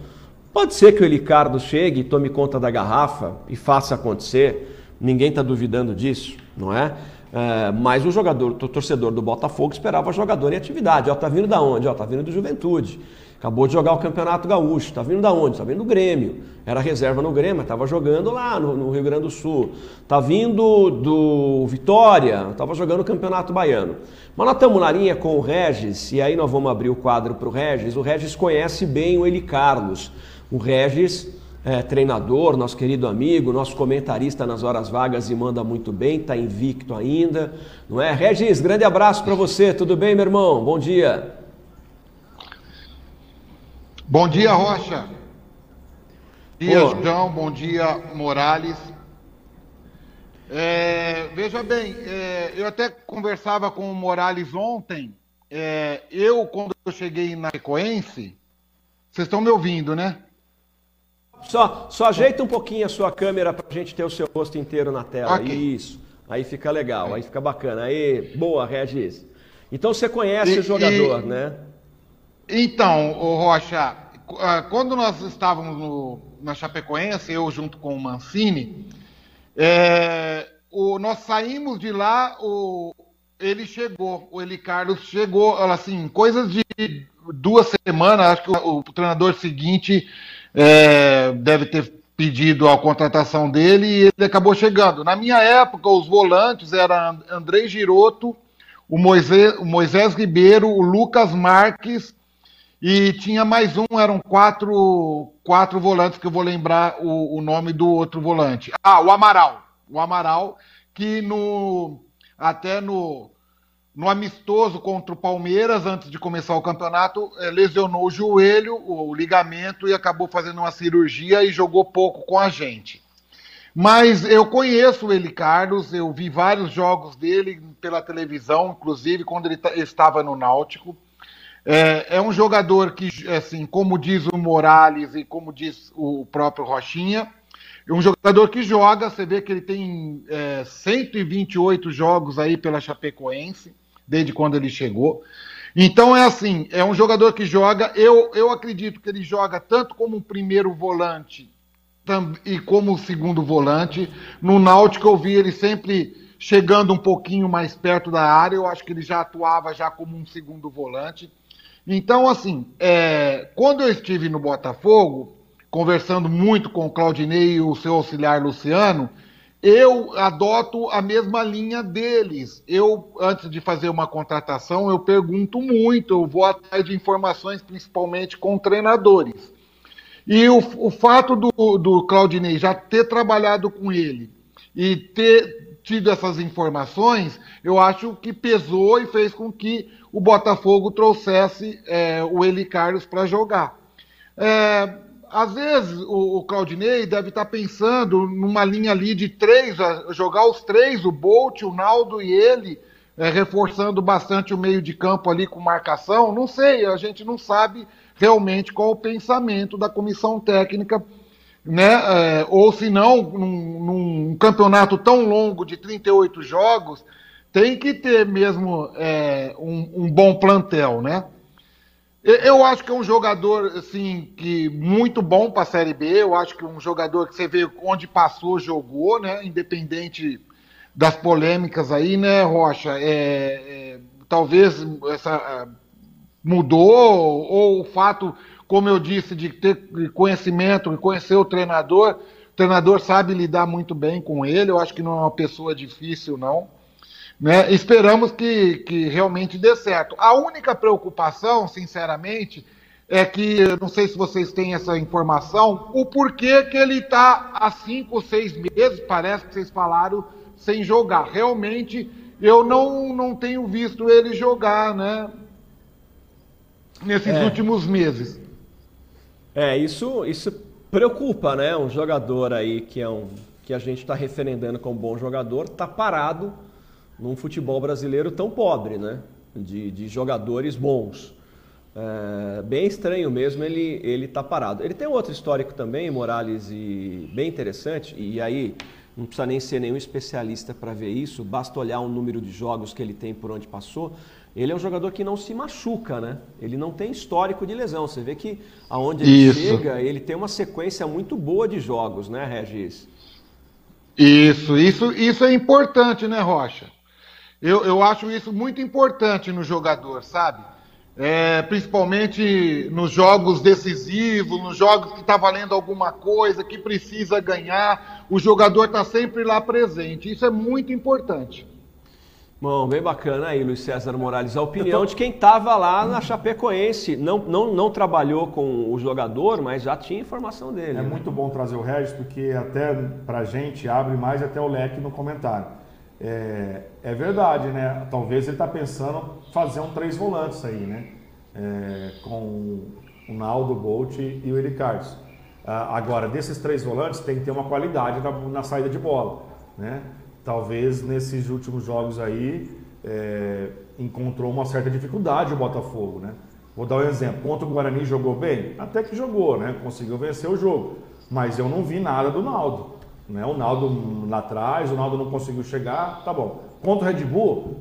Pode ser que o Elicardo chegue e tome conta da garrafa e faça acontecer, ninguém está duvidando disso, não é? É? mas o jogador, o torcedor do Botafogo esperava jogador em atividade. Ó, tá vindo da onde? Ó, tá vindo do Juventude. Acabou de jogar o Campeonato Gaúcho. Tá vindo da onde? Tá vindo do Grêmio. Era reserva no Grêmio, estava jogando lá no, no, Rio Grande do Sul. Tá vindo do Vitória, estava jogando o Campeonato Baiano. Mas nós estamos na linha com o Regis, e aí nós vamos abrir o quadro para o Regis. O Regis conhece bem o Eli Carlos. O Regis é treinador, nosso querido amigo, nosso comentarista nas horas vagas e manda muito bem, está invicto ainda, não é? Regis, grande abraço para você, tudo bem, meu irmão? Bom dia. Bom dia, Rocha. Bom dia, João. Bom dia, Morales. É, veja bem, é, eu até conversava com o Morales ontem. É, eu, quando eu cheguei na Frequência, vocês estão me ouvindo, né? Só, só ajeita um pouquinho a sua câmera para a gente ter o seu rosto inteiro na tela. Okay. Isso. Aí fica legal, aí fica bacana. Aí, boa, Regis. Então você conhece e, o jogador, e... né? Então, o Rocha, ah, quando nós estávamos no, na Chapecoense, eu junto com o Mancini, é, o, nós saímos de lá, o, ele chegou, o Eli Carlos chegou, assim, coisas de duas semanas, acho que o, o treinador seguinte é, deve ter pedido a contratação dele e ele acabou chegando. Na minha época, os volantes eram André Giroto, o Moisés, o Moisés Ribeiro, o Lucas Marques e tinha mais um, eram quatro, quatro volantes que eu vou lembrar o, o nome do outro volante. Ah, o Amaral. O Amaral, que no até no, no amistoso contra o Palmeiras, antes de começar o campeonato, é, lesionou o joelho, o ligamento, e acabou fazendo uma cirurgia e jogou pouco com a gente. Mas eu conheço ele, Carlos, eu vi vários jogos dele pela televisão, inclusive quando ele estava no Náutico. É, é, um jogador que, assim, como diz o Morales e como diz o próprio Rochinha, é um jogador que joga. Você vê que ele tem é, 128 jogos aí pela Chapecoense, desde quando ele chegou. Então é assim, é um jogador que joga. Eu, eu acredito que ele joga tanto como primeiro volante e como segundo volante. No Náutico eu vi ele sempre chegando um pouquinho mais perto da área. Eu acho que ele já atuava já como um segundo volante. Então, assim, é, quando eu estive no Botafogo, conversando muito com o Claudinei e o seu auxiliar Luciano, eu adoto a mesma linha deles. Eu, antes de fazer uma contratação, eu pergunto muito, eu vou atrás de informações, principalmente com treinadores. E o, o fato do, do Claudinei já ter trabalhado com ele e ter tido essas informações, eu acho que pesou e fez com que o Botafogo trouxesse é, o Eli Carlos para jogar. É, às vezes o, o Claudinei deve estar tá pensando numa linha ali de três, jogar os três, o Bolt, o Naldo e ele, é, reforçando bastante o meio de campo ali com marcação. Não sei, a gente não sabe realmente qual o pensamento da comissão técnica né? É, ou se não, num, num, campeonato tão longo de 38 jogos, tem que ter mesmo é, um, um, bom plantel, né? Eu acho que é um jogador assim que muito bom para a Série B. Eu acho que é um jogador que você vê onde passou jogou, né? Independente das polêmicas aí, né, Rocha? É, é, talvez essa mudou ou o fato como eu disse, de ter conhecimento, de conhecer o treinador. O treinador sabe lidar muito bem com ele, eu acho que não é uma pessoa difícil, não. Né? Esperamos que, que realmente dê certo. A única preocupação, sinceramente, é que, não sei se vocês têm essa informação, o porquê que ele está há cinco ou seis meses, parece que vocês falaram, sem jogar. Realmente, eu não, não tenho visto ele jogar, né? Nesses é. últimos meses. É, isso, isso preocupa, né? Um jogador aí que é um que a gente está referendando como bom jogador, está parado num futebol brasileiro tão pobre, né? De, de jogadores bons. É, bem estranho mesmo ele ele tá parado. Ele tem outro histórico também, Morales, e bem interessante. E aí não precisa nem ser nenhum especialista para ver isso. Basta olhar o número de jogos que ele tem por onde passou. Ele é um jogador que não se machuca, né? Ele não tem histórico de lesão. Você vê que aonde ele isso. chega, ele tem uma sequência muito boa de jogos, né, Regis? Isso, isso, isso é importante, né, Rocha? Eu, eu acho isso muito importante no jogador, sabe? É, principalmente nos jogos decisivos, nos jogos que está valendo alguma coisa, que precisa ganhar, o jogador está sempre lá presente. Isso é muito importante. Bom, bem bacana aí, Luiz César Morales. A opinião tô... de quem estava lá na Chapecoense. Não, não, não trabalhou com o jogador, mas já tinha informação dele. É né? muito bom trazer o Regis, porque até pra gente abre mais até o leque no comentário. É, é verdade, né? Talvez ele está pensando fazer um três volantes aí, né? É, com o Naldo, Bolt e o Ericardos. Ah, agora, desses três volantes, tem que ter uma qualidade na, na saída de bola, né? talvez nesses últimos jogos aí é, encontrou uma certa dificuldade o Botafogo, né? Vou dar um exemplo. Contra o Guarani jogou bem? Até que jogou, né? Conseguiu vencer o jogo. Mas eu não vi nada do Naldo. Né? O Naldo lá atrás, o Naldo não conseguiu chegar, tá bom. Contra o Red Bull,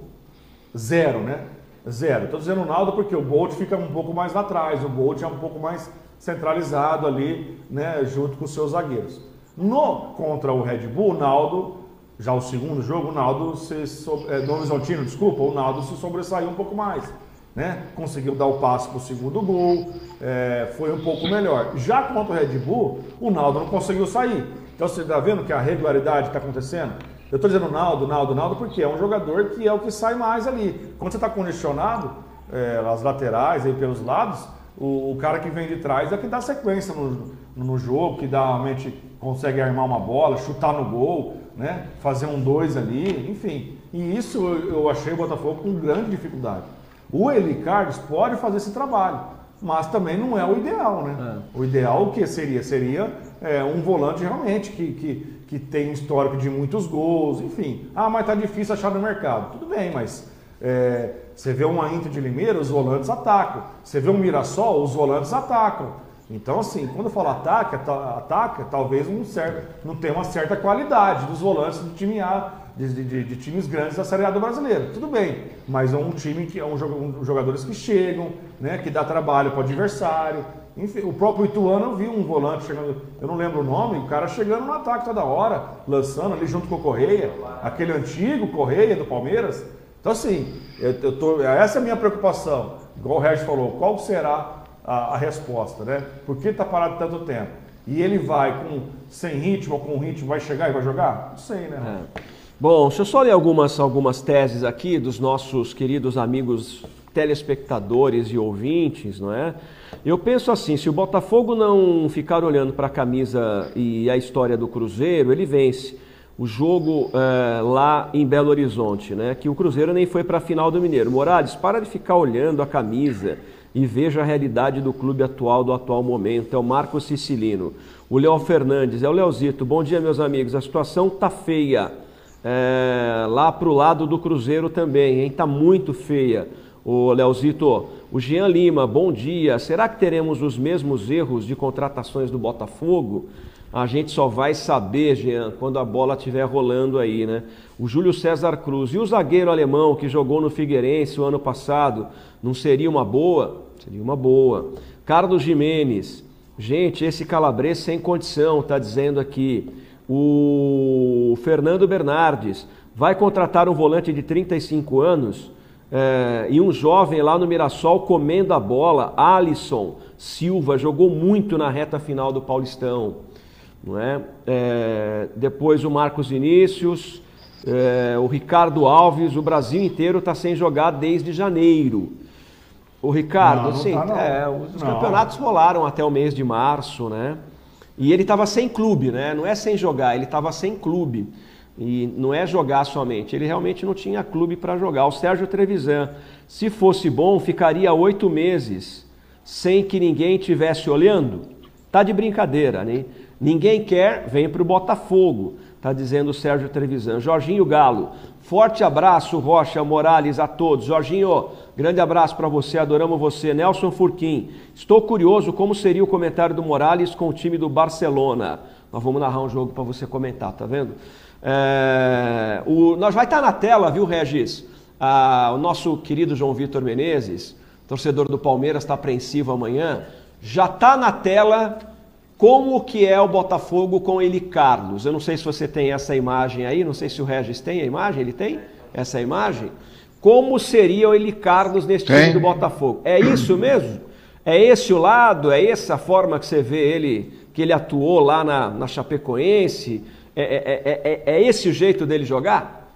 zero, né? Zero. Estou dizendo o Naldo porque o Bolt fica um pouco mais lá atrás, o Bolt é um pouco mais centralizado ali, né? Junto com os seus zagueiros. No contra o Red Bull, o Naldo já o segundo jogo, o Naldo se so... é, no Horizontino, desculpa, o Naldo se sobressaiu um pouco mais. Né? Conseguiu dar o passe para o segundo gol, é, foi um pouco melhor. Já contra o Red Bull, o Naldo não conseguiu sair. Então você está vendo que a regularidade está acontecendo? Eu estou dizendo Naldo, Naldo, Naldo, porque é um jogador que é o que sai mais ali. Quando você está condicionado, é, as laterais, aí pelos lados, o, o, cara que vem de trás é que dá sequência no, no jogo, que dá, realmente consegue armar uma bola, chutar no gol né? fazer um dois ali, enfim. E isso eu achei o Botafogo com grande dificuldade. O Eli Carlos pode fazer esse trabalho, mas também não é o ideal, né? É. O ideal o que seria? Seria é, um volante realmente que, que, que tem histórico de muitos gols, enfim. Ah, mas tá difícil achar no mercado. Tudo bem, mas é, você vê uma Inter de Limeira, os volantes atacam. Você vê um Mirassol, os volantes atacam. Então, assim, quando eu falo ataque, ataca, talvez um certo, não tenha uma certa qualidade dos volantes do time A, de, de, de, times grandes da Série A do brasileiro. Tudo bem, mas é um time que é um, um jogadores que chegam, né, que dá trabalho para o adversário. Enfim, o próprio Ituano eu vi um volante chegando, eu não lembro o nome, o cara chegando no ataque toda hora, lançando ali junto com o Correia, aquele antigo Correia do Palmeiras. Então, assim, eu, eu tô, essa é a minha preocupação. Igual o Regis falou, qual será a, a resposta, né? Por que está parado tanto tempo? E ele vai com sem ritmo ou com ritmo, vai chegar e vai jogar? Não sei, né? É. Bom, deixa eu só ler algumas, algumas teses aqui dos nossos queridos amigos telespectadores e ouvintes, não é? Eu penso assim, se o Botafogo não ficar olhando para a camisa e a história do Cruzeiro, ele vence o jogo é, lá em Belo Horizonte, né? Que o Cruzeiro nem foi para a final do Mineiro. Morales, para de ficar olhando a camisa e veja a realidade do clube atual, do atual momento. É o Marco Sicilino. O Léo Fernandes, é o Leozito. Bom dia, meus amigos. A situação tá feia. É, lá para o lado do Cruzeiro também, hein? Tá muito feia. O Leozito, o Jean Lima, bom dia. Será que teremos os mesmos erros de contratações do Botafogo? A gente só vai saber, Jean, quando a bola estiver rolando aí, né? O Júlio César Cruz. E o zagueiro alemão que jogou no Figueirense o ano passado, não seria uma boa? Seria uma boa. Carlos Jimenez. Gente, esse Calabres sem condição, tá dizendo aqui. O Fernando Bernardes vai contratar um volante de 35 anos é, e um jovem lá no Mirassol comendo a bola, Alisson Silva, jogou muito na reta final do Paulistão. Não é? é depois o Marcos Vinícius, é, o Ricardo Alves, o Brasil inteiro está sem jogar desde janeiro. O Ricardo, Não, não sim, tá, é, os Não. campeonatos rolaram até o mês de março, né? E ele estava sem clube, né? Não é sem jogar, ele estava sem clube. E não é jogar somente, ele realmente não tinha clube para jogar. O Sérgio Trevisan, se fosse bom, ficaria oito meses sem que ninguém tivesse olhando. Tá de brincadeira, né? Ninguém quer, vem para o Botafogo, tá dizendo o Sérgio Trevisan. Jorginho Galo, forte abraço, Rocha Morales, a todos. Jorginho, grande abraço para você, adoramos você. Nelson Furquim, estou curioso como seria o comentário do Morales com o time do Barcelona. Nós vamos narrar um jogo para você comentar, tá vendo? É, o, nós vai estar na tela, viu, Regis? Ah, o nosso querido João Vitor Menezes, torcedor do Palmeiras, está apreensivo amanhã. Já está na tela como que é o Botafogo com ele Carlos. Eu não sei se você tem essa imagem aí, não sei se o Regis tem a imagem, ele tem essa imagem? Como seria o Eli Carlos nesse time do Botafogo? É isso mesmo? É esse o lado? É essa a forma que você vê ele, que ele atuou lá na, na Chapecoense? É, é- é- é- é esse o jeito dele jogar?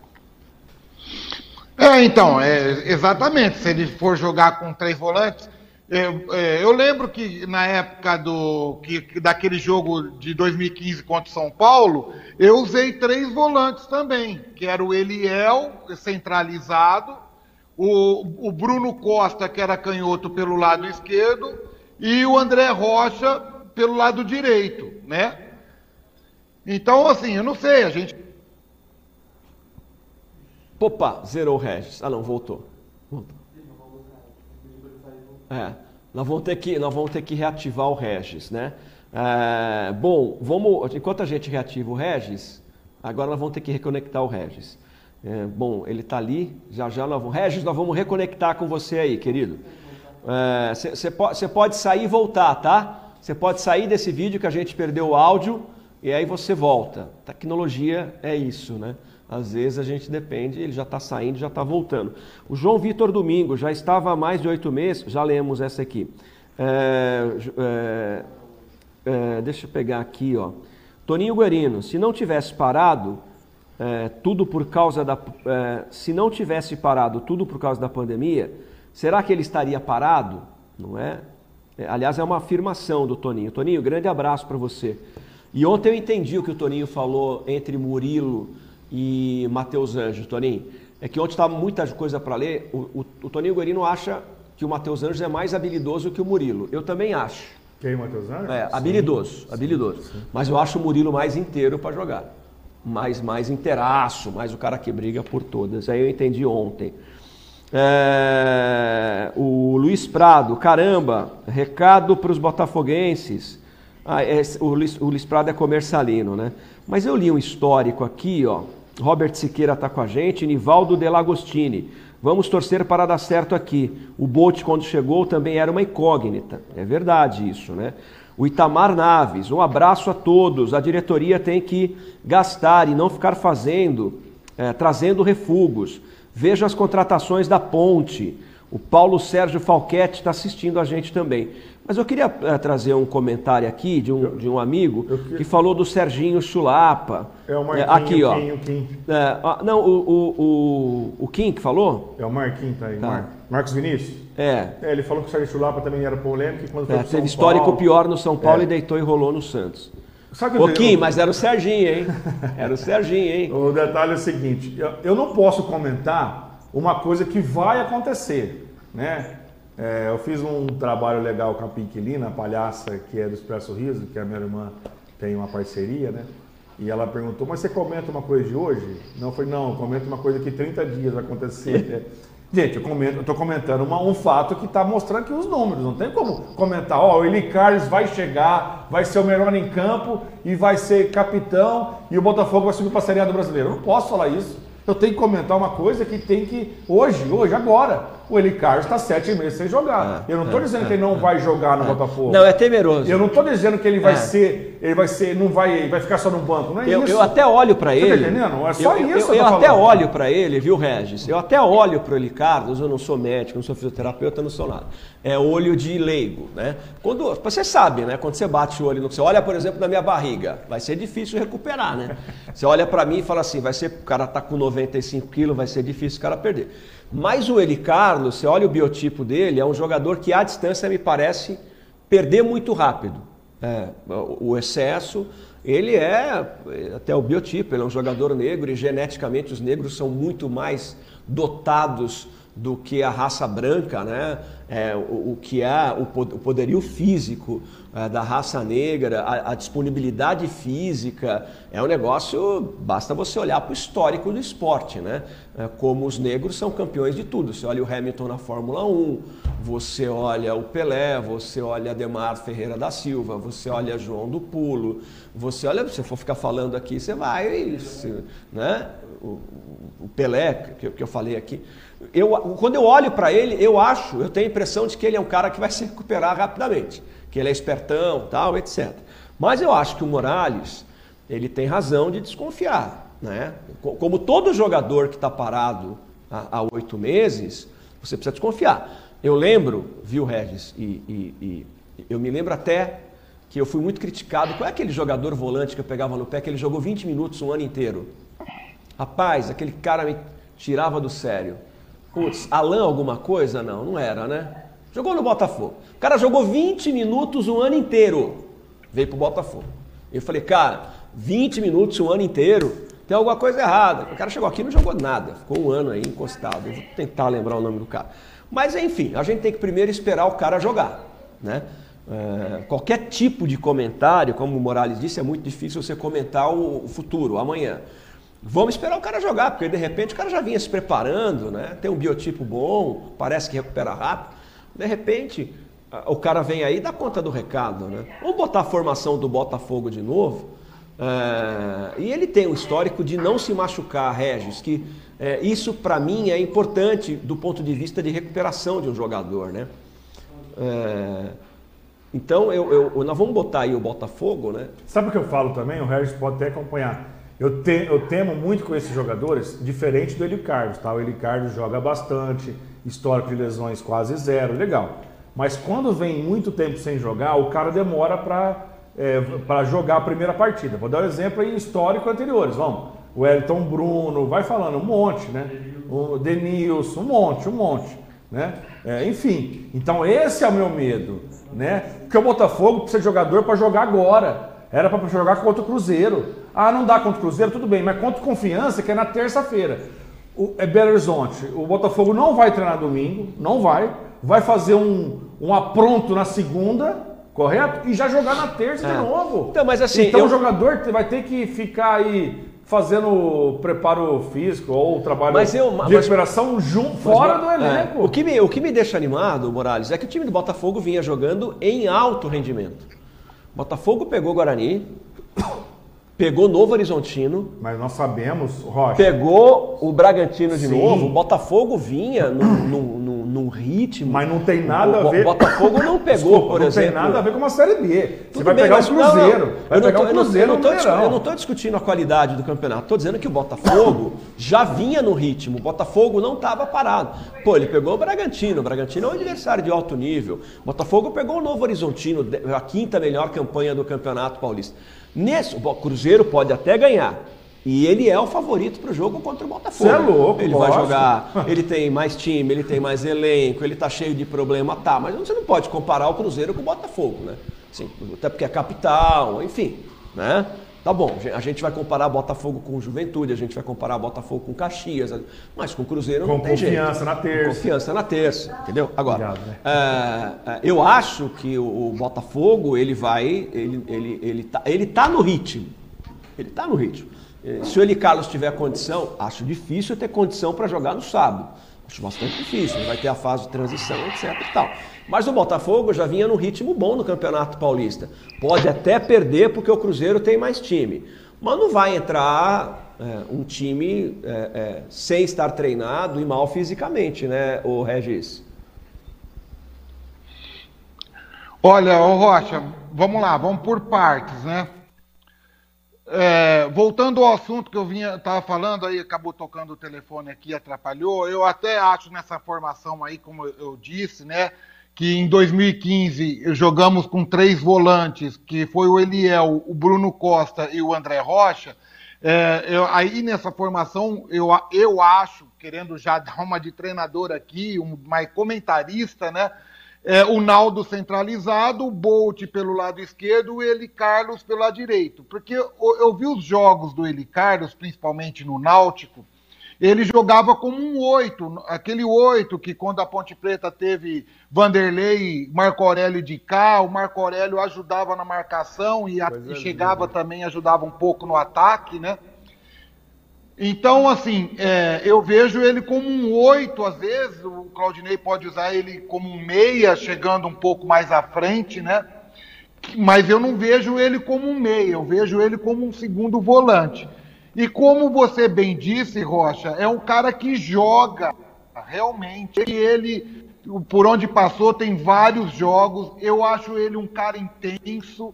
É, então, é, exatamente. Se ele for jogar com três volantes. Eu, é, eu lembro que na época do que, que daquele jogo de 2015 contra o São Paulo, eu usei três volantes também, que era o Eliel centralizado, o, o Bruno Costa, que era canhoto pelo lado esquerdo, e o André Rocha pelo lado direito, né? Então, assim, eu não sei, a gente Opa, zerou o Regis. Ah, não. Voltou. É, nós vamos ter que, nós vamos ter que reativar o Regis, né? É, bom, vamos, enquanto a gente reativa o Regis, agora nós vamos ter que reconectar o Regis. É, bom, ele está ali, já já nós vamos... Regis, nós vamos reconectar com você aí, querido. Você pode, pode sair e voltar, tá? Você pode sair desse vídeo que a gente perdeu o áudio e aí você volta. Tecnologia é isso, né? Às vezes a gente depende, ele já está saindo, já está voltando. O João Vitor Domingo já estava há mais de oito meses, já lemos essa aqui. É, é, é, deixa eu pegar aqui, ó. Toninho Guarino, se não tivesse parado, é, tudo por causa da. é, se não tivesse parado tudo por causa da pandemia, será que ele estaria parado? Não é? É, aliás, é uma afirmação do Toninho. Toninho, grande abraço para você. E ontem eu entendi o que o Toninho falou entre Murilo e Matheus Anjos, Toninho. É que ontem estava muita coisa para ler. O, o, o Toninho Guarino acha que o Matheus Anjos é mais habilidoso que o Murilo. Eu também acho. Quem, Matheus Anjos? É, habilidoso, habilidoso. Mas eu acho o Murilo mais inteiro para jogar. Mais, mais inteiraço, mais o cara que briga por todas. Aí eu entendi ontem. É, o Luiz Prado, caramba, recado para os botafoguenses. Ah, é, o, Luiz, o Luiz Prado é comercialino, né? Mas eu li um histórico aqui, ó. Robert Siqueira está com a gente, Nivaldo Delagostini. Vamos torcer para dar certo aqui. O Bolt, quando chegou, também era uma incógnita. É verdade isso, né? O Itamar Naves, um abraço a todos. A diretoria tem que gastar e não ficar fazendo, eh, trazendo refugos. Veja as contratações da Ponte. O Paulo Sérgio Falquete está assistindo a gente também. Mas eu queria eh, trazer um comentário aqui de um, de um amigo que falou do Serginho Chulapa. É o Eh, Marquinho, aqui, ó. o Kim, o Kim. É, não, o, o, o, o Kim que falou? É o Marquinhos, tá aí. Tá. Mar- Marcos Vinícius? É. É, ele falou que o Sérgio Chulapa também era polêmico e quando foi É, pro São teve histórico Paulo- pior no São Paulo É. e deitou e rolou no Santos. Sabe Ô que eu- Kim, mas era o Serginho, hein? Era o Serginho, hein? O detalhe é o seguinte, eu, eu não posso comentar uma coisa que vai acontecer, né? É, eu fiz um trabalho legal com a Pinquilina, a palhaça que é do Expresso Riso, que a minha irmã tem uma parceria, né? E ela perguntou, mas você comenta uma coisa de hoje? Não, eu falei, não, eu comento uma coisa que 30 dias vai acontecer. Gente, eu, comento, eu tô comentando uma- um fato que está mostrando aqui os números. Não tem como comentar, ó, o Eli Carlos vai chegar, vai ser o melhor em campo e vai ser capitão e o Botafogo vai subir para a Série A do Brasileiro. Eu não posso falar isso. Eu tenho que comentar uma coisa que tem que, hoje, hoje, agora, o Eli Carlos está sete meses sem jogar. eu não estou é, dizendo é, que ele não é. vai jogar no Botafogo. Não, é temeroso. Eu não estou dizendo que ele vai É. ser, ele vai ser, não vai, vai ficar só no banco. Não é Eu, isso. eu até olho para Você ele. tá entendendo? É só eu, isso Eu, eu tô até olho para ele, viu, Regis? Eu até olho para ele, Carlos. Eu não sou médico, não sou fisioterapeuta, não sou nada. É olho de leigo, né? Quando você sabe, né? Quando você bate o olho no, você olha, por exemplo, na minha barriga, vai ser difícil recuperar, né? Você olha para mim e fala assim, vai ser, o cara tá com 95 quilos, vai ser difícil o cara perder. Mas o Eli Carlos, você olha o biotipo dele, é um jogador que à distância me parece perder muito rápido. É, o excesso, ele é até o biotipo, ele é um jogador negro e geneticamente os negros são muito mais dotados do que a raça branca, né? É, o, o que é o, po- o poderio físico é, da raça negra, a, a disponibilidade física, é um negócio, basta você olhar para o histórico do esporte, né? É, como os negros são campeões de tudo. Você olha o Hamilton na Fórmula 1, você olha o Pelé, você olha Ademar Ferreira da Silva, você olha João do Pulo, você olha, se você for ficar falando aqui, você vai, se- né? O, o Pelé, que, que eu falei aqui. Eu, quando eu olho para ele, eu acho, eu tenho a impressão de que ele é um cara que vai se recuperar rapidamente, que ele é espertão, tal, etc. Mas eu acho que o Morales, ele tem razão de desconfiar, né? Co- Como todo jogador que está parado há há oito meses, você precisa desconfiar. Eu lembro, viu, Regis, e, e- e eu me lembro até que eu fui muito criticado. Qual é aquele jogador volante que eu pegava no pé que ele jogou 20 minutos um ano inteiro? Rapaz, aquele cara me tirava do sério. Putz, Alain alguma coisa? Não, não era, né? Jogou no Botafogo. O cara jogou 20 minutos um ano inteiro. Veio pro Botafogo. Eu falei, cara, 20 minutos um ano inteiro, tem alguma coisa errada. O cara chegou aqui e não jogou nada. Ficou um ano aí encostado. Eu vou tentar lembrar o nome do cara. Mas enfim, a gente tem que primeiro esperar o cara jogar, né? É, qualquer tipo de comentário, como o Morales disse, é muito difícil você comentar o, o futuro, o amanhã. Vamos esperar o cara jogar, porque de repente o cara já vinha se preparando, né? Tem um biotipo bom, parece que recupera rápido. De repente, o cara vem aí e dá conta do recado, né? Vamos botar a formação do Botafogo de novo. É, e ele tem um histórico de não se machucar, Regis, que é, isso para mim é importante do ponto de vista de recuperação de um jogador, né? É, então, eu, eu- nós vamos botar aí o Botafogo, né? Sabe o que eu falo também? O Regis pode até acompanhar. Eu, te- eu temo muito com esses jogadores, diferente do Eli Carlos, tá? O Eli Carlos joga bastante, histórico de lesões quase zero, legal. Mas quando vem muito tempo sem jogar, o cara demora para para jogar a primeira partida. Vou dar um exemplo aí histórico anteriores, vamos. O Elton Bruno, vai falando um monte, né? O Denilson, um monte, um monte, né? É, enfim, então esse é o meu medo, né? Porque o Botafogo precisa de jogador para jogar agora. Era para jogar contra o Cruzeiro. Ah, não dá contra o Cruzeiro, tudo bem, mas contra o Confiança, que é na terça-feira. O- É Belo Horizonte. O Botafogo não vai treinar domingo, não vai. Vai fazer um, um apronto na segunda, correto? E já jogar na terça de É. novo. Então, mas assim, Então eu- o jogador vai ter que ficar aí fazendo preparo físico ou trabalho Mas eu- de mas- recuperação jun- Mas, fora do é, elenco. o, que me, o que me deixa animado, Morales, é que o time do Botafogo vinha jogando em alto rendimento. Botafogo pegou Guarani, pegou Novo Horizontino, Mas nós sabemos, Rocha. pegou o Bragantino de Sim. novo. O Botafogo vinha num, num, num- num ritmo. Mas não tem nada o, a ver. O Botafogo não pegou, Desculpa, por não exemplo. tem nada a ver com uma Série B. Você vai bem, pegar mas o não, não. Cruzeiro. Vai Eu não pegar tô- o não- Cruzeiro eu não. Eu não estou discutindo a qualidade do campeonato. Estou dizendo que o Botafogo já vinha no ritmo. O Botafogo não estava parado. Pô, ele pegou o Bragantino. O Bragantino é um adversário de alto nível. O Botafogo pegou o Novo Horizontino, a quinta melhor campanha do Campeonato Paulista. Nesse, o Cruzeiro pode até ganhar. E ele é o favorito para o jogo contra o Botafogo. Cê é louco, Ele vai jogar, ele tem mais time, ele tem mais elenco, ele tá cheio de problema, tá. Mas você não pode comparar o Cruzeiro com o Botafogo, né? Assim, até porque é capital, enfim, né? Tá bom, a gente vai comparar Botafogo com Juventude, a gente vai comparar Botafogo com Caxias, mas com o Cruzeiro Com não tem jeito. confiança na terça. Com confiança na terça, entendeu? Agora, Obrigado, né? é, é, eu acho que o, Botafogo, ele vai, ele, ele, ele, tá, ele tá no ritmo. Ele tá no ritmo. Se o Eli Carlos tiver condição, acho difícil ter condição para jogar no sábado. Acho bastante difícil, vai ter a fase de transição, etc e tal. Mas o Botafogo já vinha num ritmo bom no Campeonato Paulista. Pode até perder porque o Cruzeiro tem mais time. Mas não vai entrar é, um time é, é, sem estar treinado e mal fisicamente, né, o Regis? Olha, ô Rocha, vamos lá, vamos por partes, né? É, voltando ao assunto que eu vinha, estava falando, aí acabou tocando o telefone aqui, atrapalhou. Eu até acho nessa formação aí, como eu disse, né, que em 2015 jogamos com três volantes, que foi o Eliel, o Bruno Costa e o André Rocha. É, eu, aí nessa formação, eu, eu acho, querendo já dar uma de treinador aqui, um mais comentarista, né? É, o Naldo centralizado, o Bolt pelo lado esquerdo, o Eli Carlos pelo lado direito. Porque eu, eu vi os jogos do Eli Carlos, principalmente no Náutico, ele jogava como um oito, aquele oito que quando a Ponte Preta teve Vanderlei, Marco Aurélio de cá, o Marco Aurélio ajudava na marcação e, a, e chegava também, ajudava um pouco no ataque, né? Então, assim, é, eu vejo ele como um oito, às vezes, o Claudinei pode usar ele como um meia, chegando um pouco mais à frente, né? Mas eu não vejo ele como um meia, eu vejo ele como um segundo volante. E como você bem disse, Rocha, é um cara que joga realmente. Ele, por onde passou, tem vários jogos. Eu acho ele um cara intenso,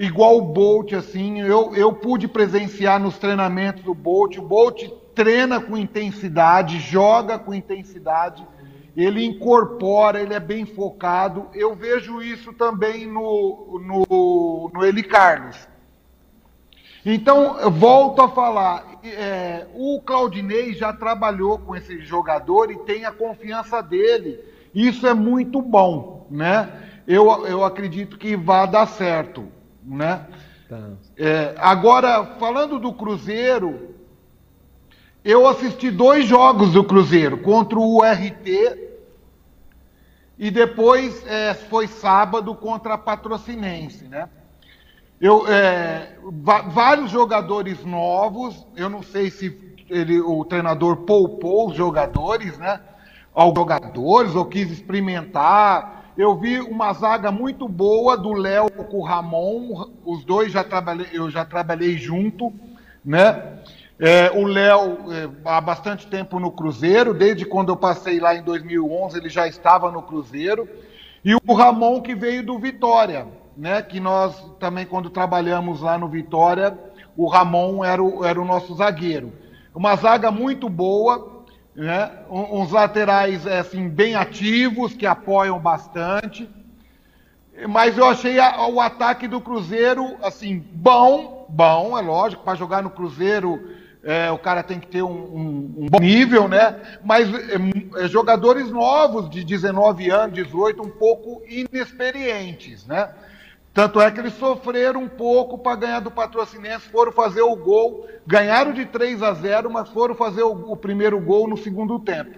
igual o Bolt, assim. Eu, eu pude presenciar nos treinamentos do Bolt. O Bolt treina com intensidade, joga com intensidade. Ele incorpora, ele é bem focado. Eu vejo isso também no, no, no Eli Carlos. Então, eu volto a falar, é, o Claudinei já trabalhou com esse jogador e tem a confiança dele. Isso é muito bom, né? Eu, eu acredito que vai dar certo, né? Tá. É, agora, falando do Cruzeiro, eu assisti dois jogos do Cruzeiro, contra o RT e depois é, foi sábado contra a Patrocinense, né? Eu, é, vários jogadores novos, eu não sei se ele, o treinador poupou os jogadores, né? Aos jogadores, ou quis experimentar. Eu vi uma zaga muito boa do Léo com o Ramon, os dois já trabalhei, eu já trabalhei junto, né? É, o Léo é, há bastante tempo no Cruzeiro, desde quando eu passei lá em 2011 ele já estava no Cruzeiro. E o Ramon que veio do Vitória, né, que nós também, quando trabalhamos lá no Vitória, o Ramon era o, era o nosso zagueiro. Uma zaga muito boa, né, uns laterais é, assim, bem ativos, que apoiam bastante. Mas eu achei a, o ataque do Cruzeiro, assim, bom, bom, é lógico, para jogar no Cruzeiro é, o cara tem que ter um, um, um bom nível, né? Mas é, é jogadores novos, de 19 anos, 18, um pouco inexperientes, né? Tanto é que eles sofreram um pouco para ganhar do Patrocinense, foram fazer o gol, ganharam de 3 a 0, mas foram fazer o, o primeiro gol no segundo tempo.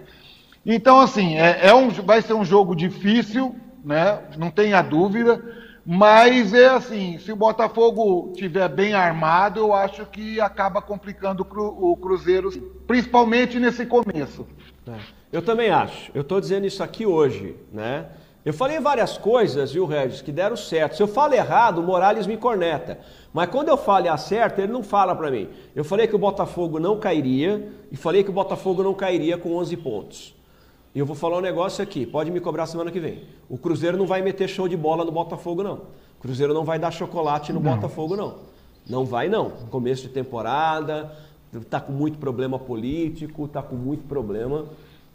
Então, assim, é, é um, vai ser um jogo difícil, né? não tenha dúvida, mas é assim, se o Botafogo tiver bem armado, eu acho que acaba complicando o Cruzeiro, principalmente nesse começo. É, eu também acho. Eu estou dizendo isso aqui hoje, né? Eu falei várias coisas, viu, Regis, que deram certo. Se eu falo errado, o Morales me corneta. Mas quando eu falo acerto, ele não fala para mim. Eu falei que o Botafogo não cairia e falei que o Botafogo não cairia com 11 pontos. E eu vou falar um negócio aqui, pode me cobrar semana que vem. O Cruzeiro não vai meter show de bola no Botafogo, não. O Cruzeiro não vai dar chocolate no não. Botafogo, não. Não vai, não. Começo de temporada, tá com muito problema político, tá com muito problema.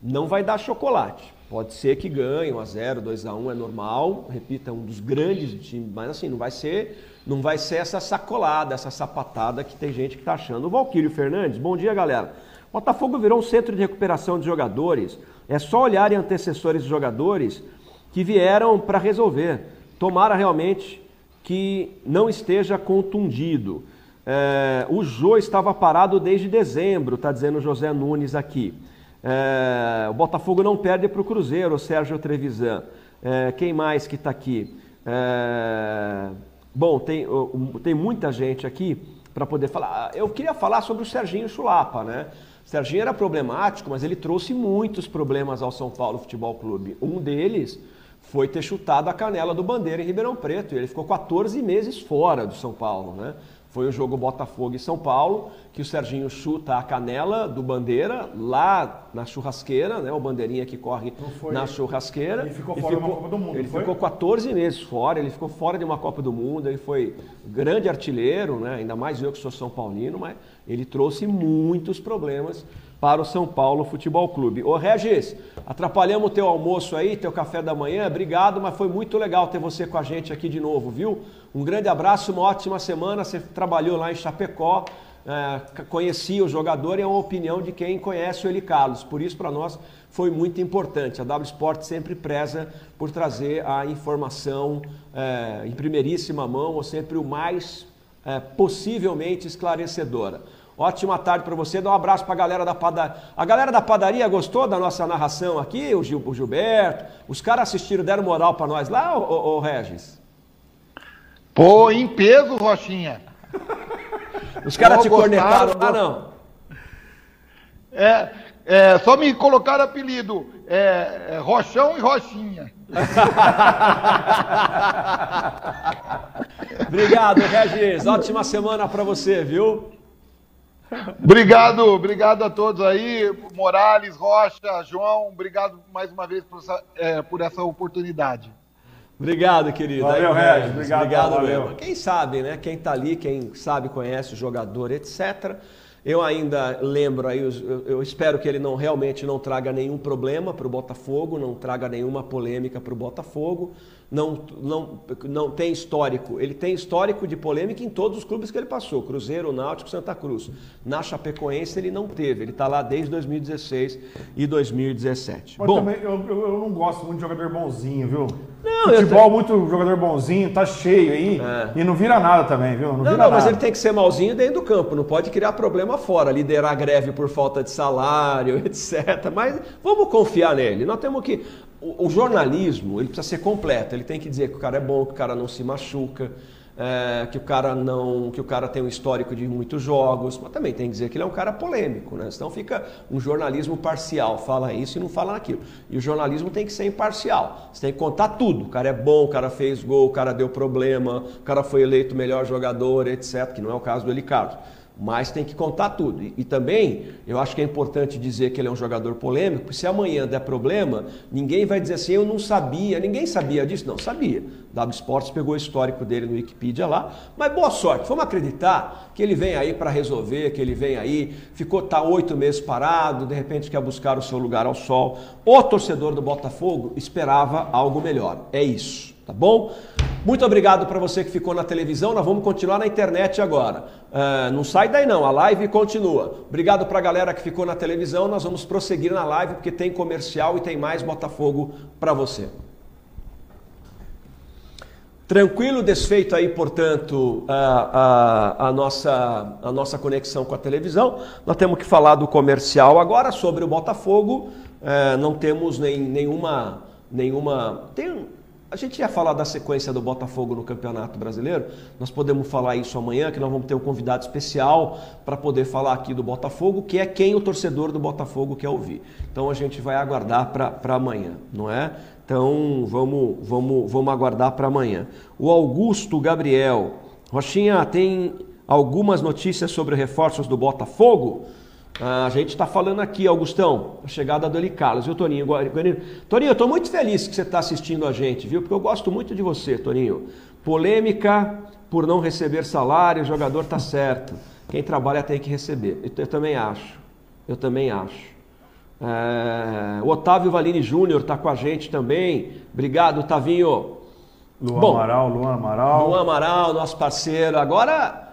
Não vai dar chocolate. Pode ser que ganhe 1 a 0, 2 a 1 é normal, repita, um dos grandes times, mas assim, não vai ser, não vai ser essa sacolada, essa sapatada que tem gente que está achando. O Valquírio Fernandes, bom dia, galera. Botafogo virou um centro de recuperação de jogadores. É só olhar em antecessores de jogadores que vieram para resolver. Tomara realmente que não esteja contundido. É, o Jô estava parado desde dezembro, está dizendo José Nunes aqui. É, o Botafogo não perde para o Cruzeiro, o Sérgio Trevisan. É, quem mais que está aqui? É, bom, tem, tem muita gente aqui para poder falar. Eu queria falar sobre o Serginho Chulapa, né? Serginho era problemático, mas ele trouxe muitos problemas ao São Paulo Futebol Clube. Um deles foi ter chutado a canela do Bandeira em Ribeirão Preto. E ele ficou 14 meses fora do São Paulo, né? Foi o jogo Botafogo e São Paulo, que o Serginho chuta a canela do Bandeira lá na churrasqueira, né? O bandeirinha que corre na churrasqueira. Ele ficou fora de uma Copa do Mundo, Ele foi? ficou 14 meses fora, ele ficou fora de uma Copa do Mundo, ele foi grande artilheiro, né? Ainda mais eu que sou São Paulino, mas ele trouxe muitos problemas para o São Paulo Futebol Clube. Ô Regis, atrapalhamos teu almoço aí, teu café da manhã, obrigado, mas foi muito legal ter você com a gente aqui de novo, viu? Um grande abraço, uma ótima semana, você trabalhou lá em Chapecó, é, conhecia o jogador e é uma opinião de quem conhece o Eli Carlos, por isso para nós foi muito importante. A W Sport sempre preza por trazer a informação é, em primeiríssima mão ou sempre o mais é, possivelmente esclarecedora. Ótima tarde para você. Dá um abraço para a galera da padaria. A galera da padaria gostou da nossa narração aqui? O, Gil- o Gilberto? Os caras assistiram, deram moral para nós lá, ô, ô, Regis? Pô, em peso, Rochinha. Os caras te cornetaram lá, não? É, é, só me colocaram apelido. É, é Rochão e Rochinha. Obrigado, Regis. Ótima semana para você, viu? Obrigado, obrigado a todos aí. Morales, Rocha, João, obrigado mais uma vez por essa, é, por essa oportunidade. Obrigado, querido. Valeu, Aí, Regis. Obrigado, Obrigado valeu. mesmo. Quem sabe, né? Quem tá ali, quem sabe, conhece o jogador, etc. Eu ainda lembro aí, eu eu espero que ele não realmente não traga nenhum problema para o Botafogo, não traga nenhuma polêmica para o Botafogo. Não, não, não tem histórico. Ele tem histórico de polêmica em todos os clubes que ele passou: Cruzeiro, Náutico, Santa Cruz. Na Chapecoense ele não teve. Ele está lá desde 2016 e 2017. Mas Bom, também eu, eu, eu não gosto muito de jogador bonzinho, viu? Não, eu Futebol, muito jogador bonzinho, tá cheio aí. E não vira nada também, viu? Não, Não, não, mas ele tem que ser malzinho dentro do campo, não pode criar problema fora, liderar greve por falta de salário, etc. Mas vamos confiar nele. Nós temos que. O, jornalismo, ele precisa ser completo. Ele tem que dizer que o cara é bom, que o cara não se machuca, é, que o cara não. que o cara tem um histórico de muitos jogos, mas também tem que dizer que ele é um cara polêmico, né? Fica um jornalismo parcial, fala isso e não fala aquilo. E o jornalismo tem que ser imparcial. Você tem que contar tudo. O cara é bom, o cara fez gol, o cara deu problema, o cara foi eleito melhor jogador, etc. Que não é o caso do Eli Carlos. Mas tem que contar tudo. E, e também, eu acho que é importante dizer que ele é um jogador polêmico, porque se amanhã der problema, ninguém vai dizer assim, eu não sabia, ninguém sabia disso. Não, sabia. W Sports pegou o histórico dele no Wikipedia lá, mas boa sorte. Vamos acreditar que ele vem aí para resolver, que ele vem aí, ficou tá oito meses parado, de repente quer buscar o seu lugar ao sol. O torcedor do Botafogo esperava algo melhor. É isso, tá bom? Muito obrigado para você que ficou na televisão. Nós vamos continuar na internet agora. Ah, não sai daí não, a live continua. Obrigado para a galera que ficou na televisão. Nós vamos prosseguir na live porque tem comercial e tem mais Botafogo para você. Tranquilo, desfeito aí, portanto, a, a, a, nossa, a nossa conexão com a televisão. Nós temos que falar do comercial agora sobre o Botafogo. Eh, não temos nem, nenhuma. nenhuma tem, a gente ia falar da sequência do Botafogo no Campeonato Brasileiro. Nós podemos falar isso amanhã, que nós vamos ter um convidado especial para poder falar aqui do Botafogo, que é quem o torcedor do Botafogo quer ouvir. Então a gente vai aguardar para amanhã, não é? Então vamos, vamos, vamos aguardar para amanhã. O Augusto Gabriel. Rochinha, tem algumas notícias sobre reforços do Botafogo? Ah, a gente está falando aqui, Augustão, a chegada do Eli Carlos, viu, Toninho? Toninho, eu estou muito feliz que você está assistindo a gente, viu? Porque eu gosto muito de você, Toninho. Polêmica por não receber salário, o jogador tá certo. Quem trabalha tem que receber. Eu, eu também acho. Eu também acho. É, o Otávio Valini Júnior está com a gente também. Obrigado, Tavinho. Luan Bom, Amaral, Luan Amaral. Luan Amaral, nosso parceiro. Agora,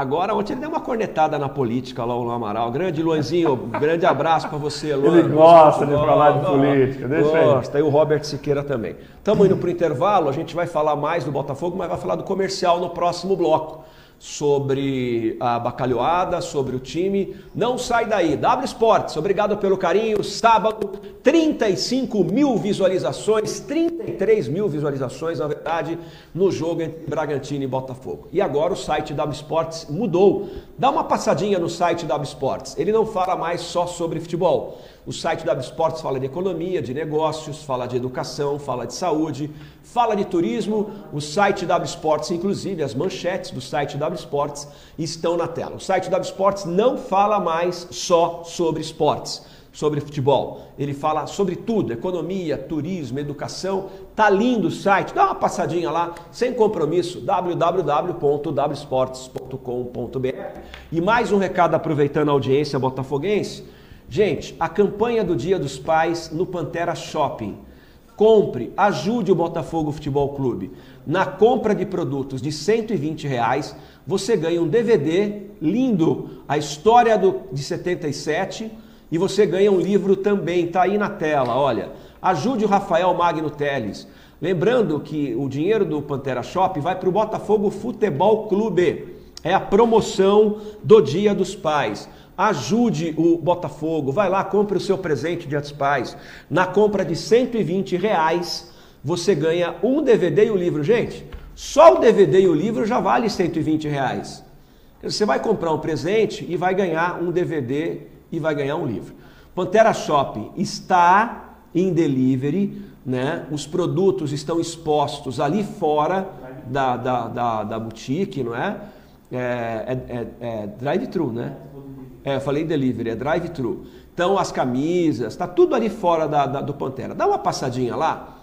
agora ontem ele deu uma cornetada na política lá, o Luan Amaral. Grande Luanzinho, grande abraço para você, Luan. Ele gosta de falar de política, deixa aí. Gosta, e o Robert Siqueira também. Estamos indo para o intervalo, a gente vai falar mais do Botafogo, mas vai falar do comercial no próximo bloco. Sobre a bacalhoada, sobre o time. Não sai daí. W Sports, obrigado pelo carinho. Sábado, 35 mil visualizações, 30 3 mil visualizações, na verdade, no jogo entre Bragantino e Botafogo. E agora o site W Sports mudou. Dá uma passadinha no site W Sports. Ele não fala mais só sobre futebol. O site W Sports fala de economia, de negócios, fala de educação, fala de saúde, fala de turismo. O site W Sports, inclusive, as manchetes do site W Sports estão na tela. O site W Sports não fala mais só sobre esportes sobre futebol. Ele fala sobre tudo, economia, turismo, educação. Tá lindo o site. Dá uma passadinha lá, sem compromisso, www.wsports.com.br. E mais um recado aproveitando a audiência botafoguense. Gente, a campanha do Dia dos Pais no Pantera Shopping. Compre, ajude o Botafogo Futebol Clube. Na compra de produtos de 120 reais, você ganha um DVD lindo, a história do, de 77 e você ganha um livro também, tá aí na tela, olha. Ajude o Rafael Magno Teles. Lembrando que o dinheiro do Pantera Shop vai para o Botafogo Futebol Clube. É a promoção do Dia dos Pais. Ajude o Botafogo, vai lá, compre o seu presente Dia dos Pais. Na compra de 120 reais, você ganha um DVD e o um livro. Gente, só o DVD e o livro já vale 120 reais. Você vai comprar um presente e vai ganhar um DVD e vai ganhar um livro. Pantera Shopping está em delivery, né? os produtos estão expostos ali fora da, da, da, da boutique, não é? É, é, é, é drive-thru, né? É, eu falei delivery, é drive-thru. Então as camisas, está tudo ali fora da, da, do Pantera. Dá uma passadinha lá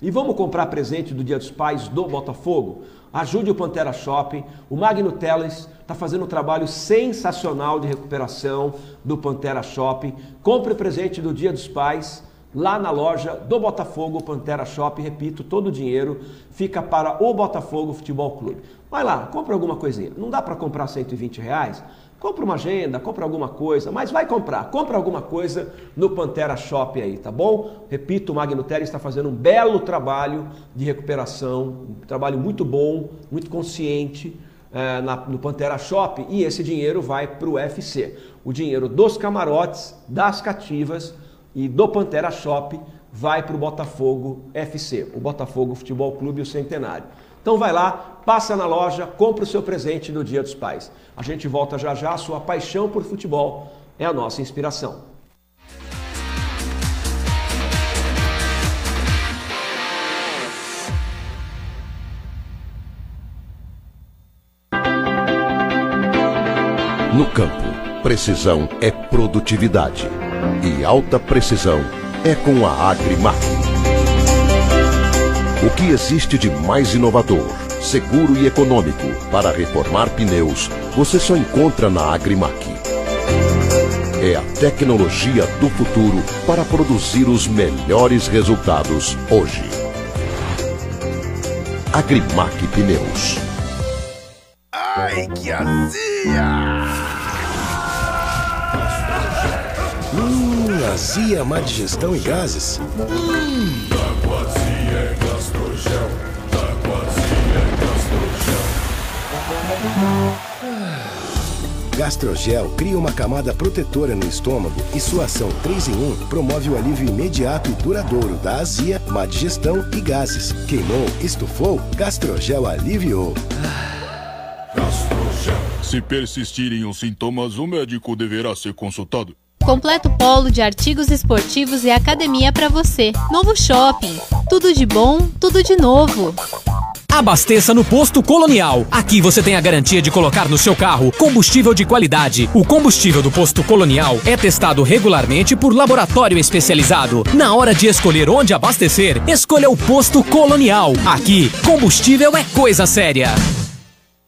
e vamos comprar presente do Dia dos Pais do Botafogo. Ajude o Pantera Shopping. O Magno Teles está fazendo um trabalho sensacional de recuperação do Pantera Shopping. Compre presente do Dia dos Pais lá na loja do Botafogo Pantera Shopping. Repito, todo o dinheiro fica para o Botafogo Futebol Clube. Vai lá, compra alguma coisinha. Não dá para comprar 120 reais? Compra uma agenda, compra alguma coisa, mas vai comprar, compra alguma coisa no Pantera Shop aí, tá bom? Repito, o Magno Terra está fazendo um belo trabalho de recuperação, um trabalho muito bom, muito consciente é, na, no Pantera Shop e esse dinheiro vai para o UFC. O dinheiro dos camarotes, das cativas e do Pantera Shop vai para o Botafogo FC, o Botafogo Futebol Clube o Centenário. Então vai lá, passa na loja, compra o seu presente no Dia dos Pais. A gente volta já já, sua paixão por futebol é a nossa inspiração. No campo, precisão é produtividade e alta precisão é com a Agrimac. O que existe de mais inovador, seguro e econômico para reformar pneus, você só encontra na Agrimac. É a tecnologia do futuro para produzir os melhores resultados hoje. Agrimac Pneus. Ai, que azia! Hum, azia, má digestão e gases. Hum. Gastrogel cria uma camada protetora no estômago e sua ação 3 em 1 promove o alívio imediato e duradouro da azia, má digestão e gases. Queimou, estufou, Gastrogel aliviou. Se persistirem os sintomas, o médico deverá ser consultado. Completo polo de artigos esportivos e academia para você. Novo shopping. Tudo de bom, tudo de novo. Abasteça no Posto Colonial. Aqui você tem a garantia de colocar no seu carro combustível de qualidade. O combustível do Posto Colonial é testado regularmente por laboratório especializado. Na hora de escolher onde abastecer, escolha o Posto Colonial. Aqui, combustível é coisa séria.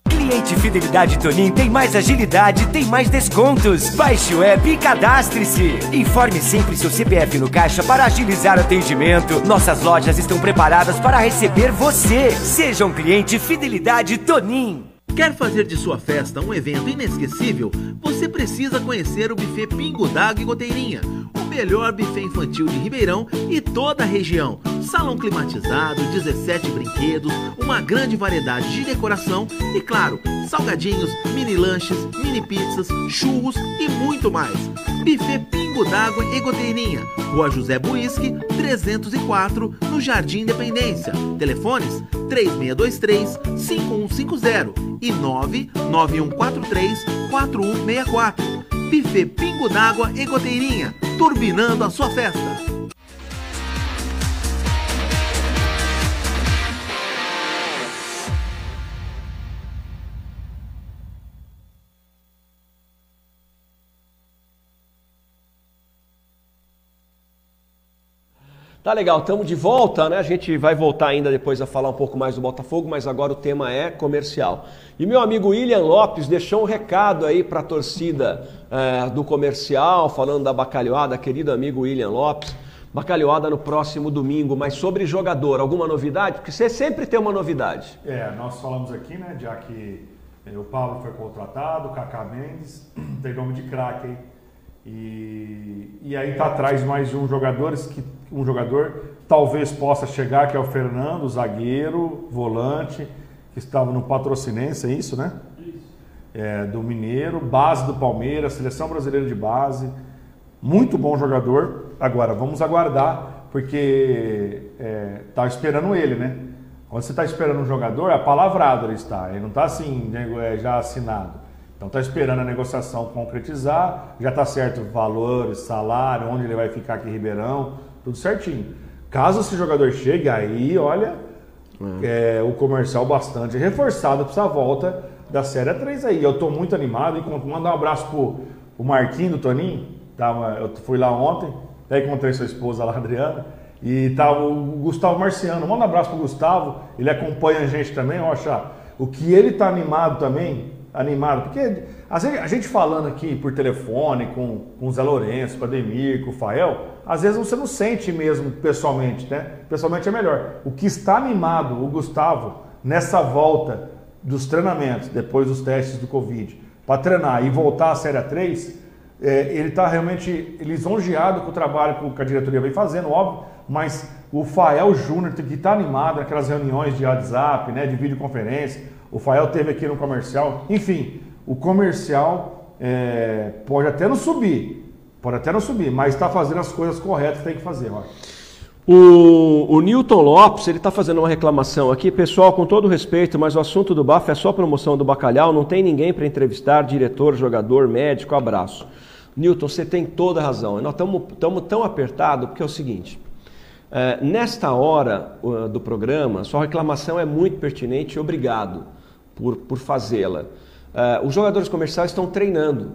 Cliente Fidelidade Tonin tem mais agilidade, tem mais descontos. Baixe o app e cadastre-se. Informe sempre seu CPF no caixa para agilizar o atendimento. Nossas lojas estão preparadas para receber você. Seja um cliente Fidelidade Tonin. Quer fazer de sua festa um evento inesquecível? Você precisa conhecer o buffet Pingo d'Água e Goteirinha melhor buffet infantil de Ribeirão e toda a região. Salão climatizado, 17 brinquedos, uma grande variedade de decoração e, claro, salgadinhos, mini lanches, mini pizzas, churros e muito mais. Buffet Pingo d'Água e Goteirinha, Rua José Buisque, 304, no Jardim Independência. Telefones 3623 5150 e 99143 4164. Buffet Pingo d'Água e Goteirinha, turbinando a sua festa. Tá legal, estamos de volta, né? A gente vai voltar ainda depois a falar um pouco mais do Botafogo, mas agora o tema é comercial. E meu amigo William Lopes deixou um recado aí para a torcida é, do comercial, falando da bacalhoada, querido amigo William Lopes. Bacalhoada no próximo domingo, mas sobre jogador, alguma novidade? Porque você sempre tem uma novidade. É, nós falamos aqui, né, já que é, o Pablo foi contratado, o Kaká Mendes, tem nome de craque aí. E, e aí tá atrás mais um jogador que um jogador talvez possa chegar que é o Fernando, zagueiro, volante, que estava no Patrocinense, é isso, né? Isso. É, do Mineiro, base do Palmeiras, seleção brasileira de base, muito bom jogador. Agora vamos aguardar porque é, tá esperando ele, né? Quando você está esperando um jogador, é palavrado ele está, ele não está assim é, já assinado. Então está esperando a negociação concretizar, já está certo valores, salário, onde ele vai ficar aqui em Ribeirão, tudo certinho. Caso esse jogador chegue, aí olha, é. É, o comercial bastante reforçado para essa volta da Série 3 aí. Eu estou muito animado e mandar um abraço pro o Marquinho do Toninho, tava, eu fui lá ontem, até encontrei sua esposa lá, Adriana, e tava o Gustavo Marciano. Manda um abraço pro Gustavo, ele acompanha a gente também, Rocha. O que ele tá animado também, animado, porque às vezes, a gente falando aqui por telefone com, com o Zé Lourenço, com o Ademir, com o Fael, às vezes você não sente mesmo pessoalmente, né? Pessoalmente é melhor. O que está animado, o Gustavo, nessa volta dos treinamentos, depois dos testes do Covid, para treinar e voltar à Série 3, é, ele está realmente lisonjeado com o trabalho que a diretoria vem fazendo, óbvio, mas o Fael Júnior que está animado naquelas reuniões de WhatsApp, né, de videoconferência, o Fael teve aqui no comercial. Enfim, o comercial é, pode até não subir, pode até não subir, mas está fazendo as coisas corretas que tem que fazer. O, o Newton Lopes, ele está fazendo uma reclamação aqui. Pessoal, com todo respeito, mas o assunto do BAF é só promoção do bacalhau, não tem ninguém para entrevistar, diretor, jogador, médico, abraço. Newton, você tem toda a razão. Nós estamos tão apertados porque é o seguinte, é, nesta hora uh, do programa, sua reclamação é muito pertinente obrigado por, por fazê-la. Uh, os jogadores comerciais estão treinando.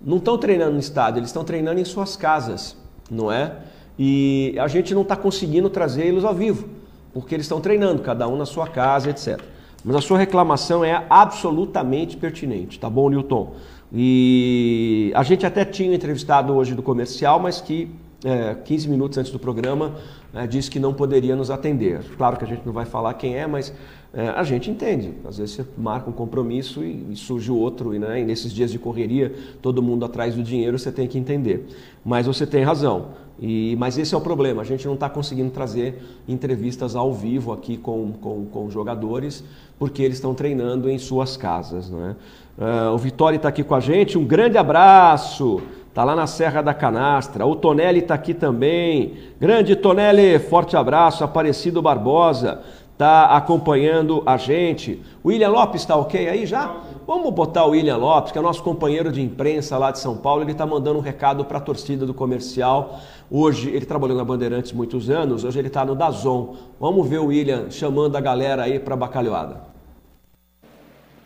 Não estão treinando no estádio, eles estão treinando em suas casas, não é? E a gente não está conseguindo trazer eles ao vivo, porque eles estão treinando, cada um na sua casa, etc. Mas a sua reclamação é absolutamente pertinente, tá bom, Newton? E a gente até tinha entrevistado hoje do comercial, mas que é, 15 minutos antes do programa é, disse que não poderia nos atender. Claro que a gente não vai falar quem é, mas é, a gente entende. Às vezes você marca um compromisso e, e surge outro, e, né, e nesses dias de correria, todo mundo atrás do dinheiro, você tem que entender. Mas você tem razão. E, mas esse é o problema, a gente não está conseguindo trazer entrevistas ao vivo aqui com, com, com jogadores, porque eles estão treinando em suas casas. Né? Uh, o Vitória está aqui com a gente, um grande abraço! Está lá na Serra da Canastra. O Tonelli está aqui também. Grande Tonelli, forte abraço. Aparecido Barbosa está acompanhando a gente. O William Lopes está ok aí já? Vamos botar o William Lopes, que é nosso companheiro de imprensa lá de São Paulo. Ele está mandando um recado para a torcida do comercial. Hoje ele trabalhou na Bandeirantes muitos anos, hoje ele está no Dazon. Vamos ver o William chamando a galera aí para a bacalhoada.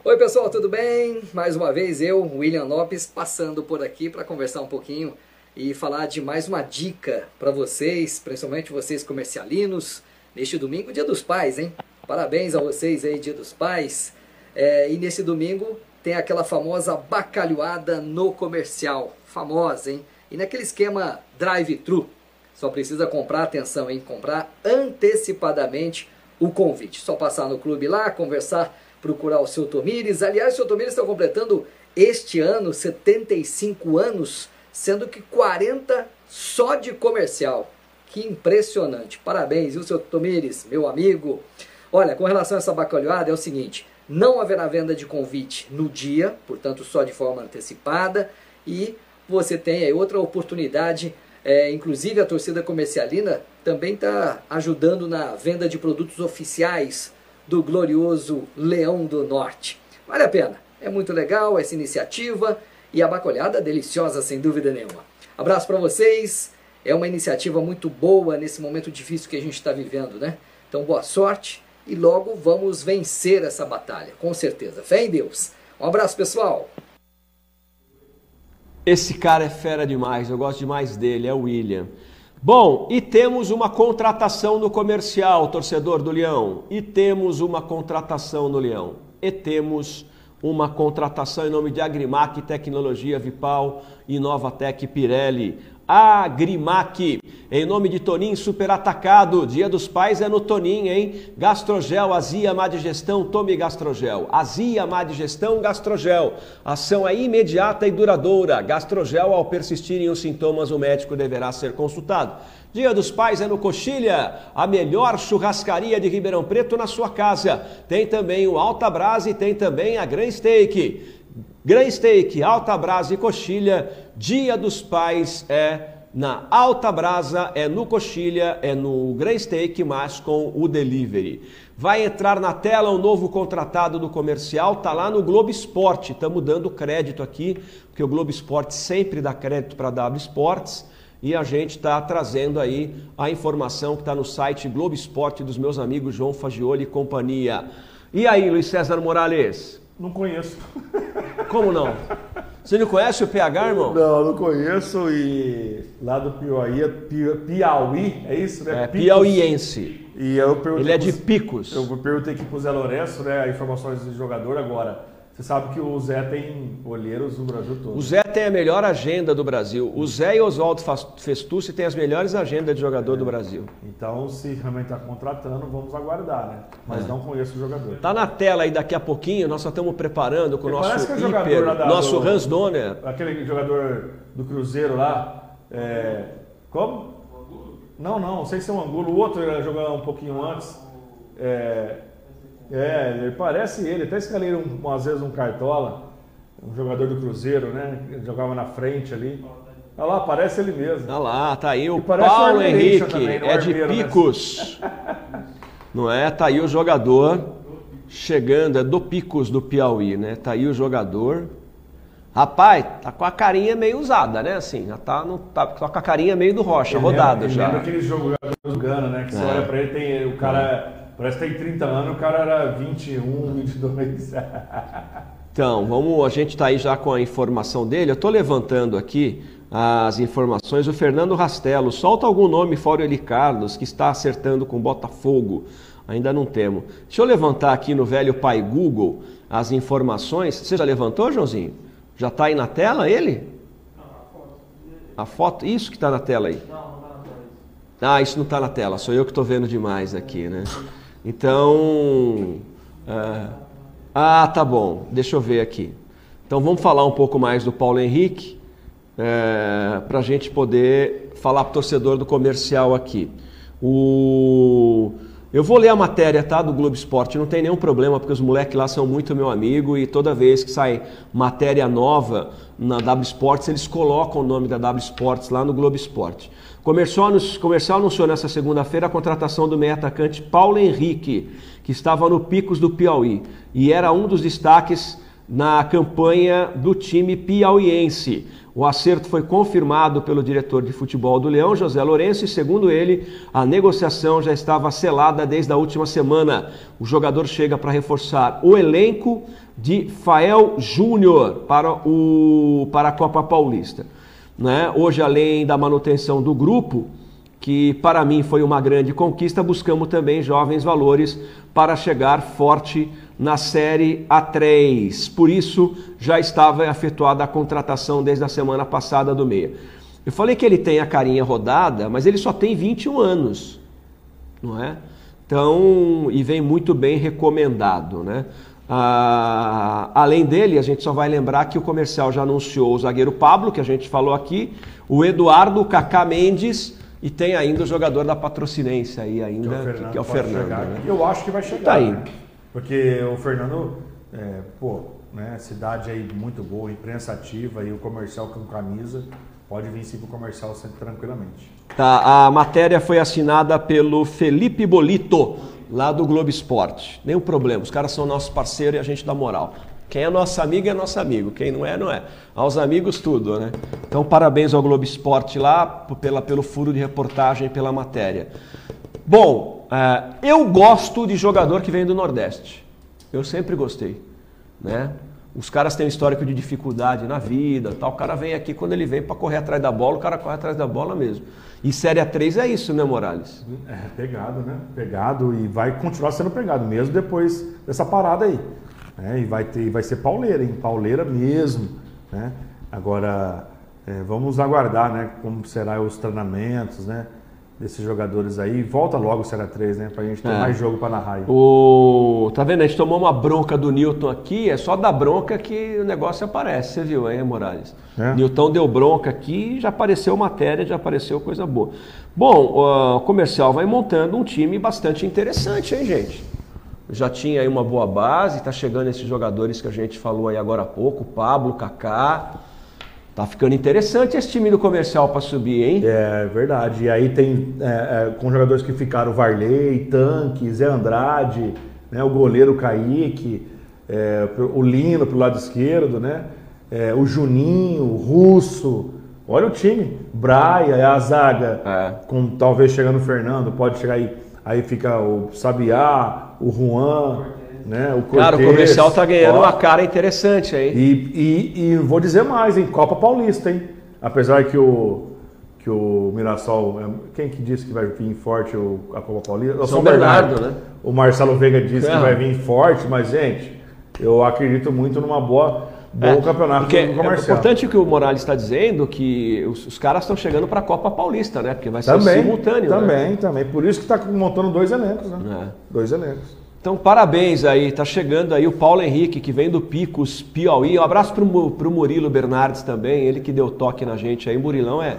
Oi pessoal, tudo bem? Mais uma vez eu, William Lopes, passando por aqui para conversar um pouquinho e falar de mais uma dica para vocês, principalmente vocês comercialinos, neste domingo, Dia dos Pais, hein? Parabéns a vocês aí, Dia dos Pais. É, e nesse domingo tem aquela famosa bacalhoada no comercial, famosa, hein? E naquele esquema drive-thru, só precisa comprar, atenção, hein? Comprar antecipadamente o convite. Só passar no clube lá, conversar, procurar o seu Tomires. Aliás, o seu Tomires está completando este ano 75 anos, sendo que 40 só de comercial. Que impressionante. Parabéns, viu, seu Tomires, meu amigo. Olha, com relação a essa bacalhoada, é o seguinte: não haverá venda de convite no dia, portanto, só de forma antecipada. E você tem aí outra oportunidade. É, inclusive, a torcida comercialina também está ajudando na venda de produtos oficiais do glorioso Leão do Norte. Vale a pena. É muito legal essa iniciativa e a bacolhada deliciosa, sem dúvida nenhuma. Abraço para vocês. É uma iniciativa muito boa nesse momento difícil que a gente está vivendo, né? Então, boa sorte e logo vamos vencer essa batalha, com certeza. Fé em Deus. Um abraço, pessoal. Esse cara é fera demais, eu gosto demais dele, é o William. Bom, e temos uma contratação no comercial, torcedor do Leão. E temos uma contratação no Leão. E temos uma contratação em nome de Agrimac Tecnologia Vipal e Novatec Pirelli. Agrimac, em nome de Toninho Super Atacado, Dia dos Pais é no Toninho, hein? Gastrogel, Azia, Má Digestão, tome Gastrogel. Azia, Má Digestão, Gastrogel. Ação é imediata e duradoura. Gastrogel, ao persistirem os sintomas, o médico deverá ser consultado. Dia dos Pais é no Coxilha, a melhor churrascaria de Ribeirão Preto na sua casa. Tem também o Alta Brasa e tem também a Gran Steak. Gran Steak, Alta Brasa e Coxilha, Dia dos Pais é na Alta Brasa, é no Coxilha, é no Gran Steak, mas com o delivery. Vai entrar na tela um novo contratado do comercial, tá lá no Globo Esporte. Estamos dando crédito aqui, porque o Globo Esporte sempre dá crédito para a W Sports e a gente está trazendo aí a informação que está no site Globo Esporte dos meus amigos João Fagioli e companhia. E aí, Luiz César Morales? Não conheço. Como não? Você não conhece o PH, irmão? Não, não conheço e lá do Piauí, é Pi- Piauí, é isso, né? É Picos. piauiense. E eu perguntei Ele é de Picos. Eu perguntei aqui pro Zé Lourenço, né, informações do jogador agora. Você sabe que o Zé tem olheiros no Brasil todo. O Zé tem a melhor agenda do Brasil. O Zé e Oswaldo Festucci têm as melhores agendas de jogador do Brasil. Então, se realmente está contratando, vamos aguardar, né? Mas É. não conheço o jogador. Tá na tela aí daqui a pouquinho, nós só estamos preparando com o nosso Parece que é o jogador hiper, lá da- nosso do- Hans Donner. Aquele jogador do Cruzeiro lá. é, Como? Não, não, não sei se é um Angulo. O outro era jogar um pouquinho antes. É, é, ele parece ele. Até escalei um, às vezes um cartola. Um jogador do Cruzeiro, né? Ele jogava na frente ali. Olha lá, parece ele mesmo. Olha lá, tá aí o Paulo Henrique, também, né? É de Armeiro, né? Picos. Não é? Tá aí o jogador chegando, é do Picos do Piauí, né? Tá aí o jogador. Rapaz, tá com a carinha meio usada, né? Assim, já tá, no, tá com a carinha meio do Rocha, rodado já. Lembra aqueles jogadores do Gana, né? Que você É. olha pra ele, tem, o cara parece que tem 30 anos, o cara era 21, 22. Então, vamos, a gente está aí já com a informação dele. Eu estou levantando aqui as informações. O Fernando Rastelo, solta algum nome fora o Eli Carlos, que está acertando com o Botafogo. Ainda não temos. Deixa eu levantar aqui no velho pai Google as informações. Você já levantou, Joãozinho? Já está aí na tela ele? A foto, isso que está na tela aí. Ah, isso não está na tela, sou eu que estou vendo demais aqui, né? Então. ah, ah, tá bom, deixa eu ver aqui. Então vamos falar um pouco mais do Paulo Henrique, para a gente poder falar para o torcedor do comercial aqui. O... Eu vou ler a matéria tá, do Globo Esporte, não tem nenhum problema, porque os moleques lá são muito meu amigo e toda vez que sai matéria nova na W Sports, eles colocam o nome da W Sports lá no Globo Esporte. Anun- comercial anunciou nessa segunda-feira a contratação do meio atacante Paulo Henrique, que estava no Picos do Piauí e era um dos destaques na campanha do time piauiense. O acerto foi confirmado pelo diretor de futebol do Leão, José Lourenço, e segundo ele, a negociação já estava selada desde a última semana. O jogador chega para reforçar o elenco de Fael Júnior para, o, para a Copa Paulista. Né? Hoje, além da manutenção do grupo, que para mim foi uma grande conquista, buscamos também jovens valores para chegar forte na Série A3. Por isso, já estava efetuada a contratação desde a semana passada do meia. Eu falei que ele tem a carinha rodada, mas ele só tem 21 anos, não é? Então, e vem muito bem recomendado, né? Ah, além dele, a gente só vai lembrar que o comercial já anunciou o zagueiro Pablo, que a gente falou aqui, o Eduardo, o Kaká Mendes e tem ainda o jogador da patrocinência aí ainda, que é o Fernando. chegar. né? Eu acho que vai chegar. Tá aí. né? Porque o Fernando, é, pô, né, cidade aí muito boa, imprensa ativa e o comercial com camisa, pode vir sim pro comercial sempre tranquilamente. Tá, a matéria foi assinada pelo Felipe Bolito, lá do Globo Esporte. Nenhum problema, os caras são nossos parceiros e a gente dá moral. Quem é nosso amigo é nosso amigo, quem não é, não é. Aos amigos, tudo, né? Então, parabéns ao Globo Esporte lá pela, pelo furo de reportagem, pela matéria. Bom, é, eu gosto de jogador que vem do Nordeste. Eu sempre gostei, né? Os caras têm um histórico de dificuldade na vida, tal. O cara vem aqui quando ele vem para correr atrás da bola, o cara corre atrás da bola mesmo. E Série A3 é isso, né, Morales? É, pegado, né? Pegado e vai continuar sendo pegado, mesmo depois dessa parada aí. né? E vai, ter, vai ser pauleira, hein? Pauleira mesmo. Né? Agora, é, vamos aguardar, né? Como será os treinamentos, né? Desses jogadores aí. Volta logo o Série 3, né? Pra gente ter É. mais jogo pra narrar aí. O... Tá vendo? A gente tomou uma bronca do Newton aqui, é só da bronca que o negócio aparece, você viu aí, Morales? É. Newton deu bronca aqui, já apareceu matéria, já apareceu coisa boa. Bom, o comercial vai montando um time bastante interessante, hein, gente? Já tinha aí uma boa base, tá chegando esses jogadores que a gente falou aí agora há pouco, Pablo, Kaká. Tá ficando interessante esse time do comercial para subir, hein? É verdade. E aí tem é, é, com jogadores que ficaram Varley, Tanque, Zé Andrade, né, o goleiro Kaique, é, o Lino pro lado esquerdo, né? é, o Juninho, o Russo. Olha o time. Braia, a zaga, com talvez chegando o Fernando, pode chegar aí. Aí fica o Sabiá, o Juan, né? O Cortez. Cara, o comercial tá ganhando Ó, uma cara interessante aí. e, e, e vou dizer mais, hein? Copa Paulista, hein? Apesar que o, que o Mirassol. é, Quem que disse que vai vir forte o, a Copa Paulista? O São Bernardo, né? O Marcelo Veiga disse que vai vir forte, mas, gente, eu acredito muito numa boa, bom É, campeonato porque É importante o que o Morales está dizendo, que os, os caras estão chegando para a Copa Paulista, né? Porque vai ser Também, simultâneo. também, né? também. Por isso que está montando dois elencos, né? É. Dois elencos. Então, parabéns aí. Tá chegando aí o Paulo Henrique, que vem do Picos, Piauí. Um abraço pro, pro Murilo Bernardes também, ele que deu toque na gente aí. Murilão é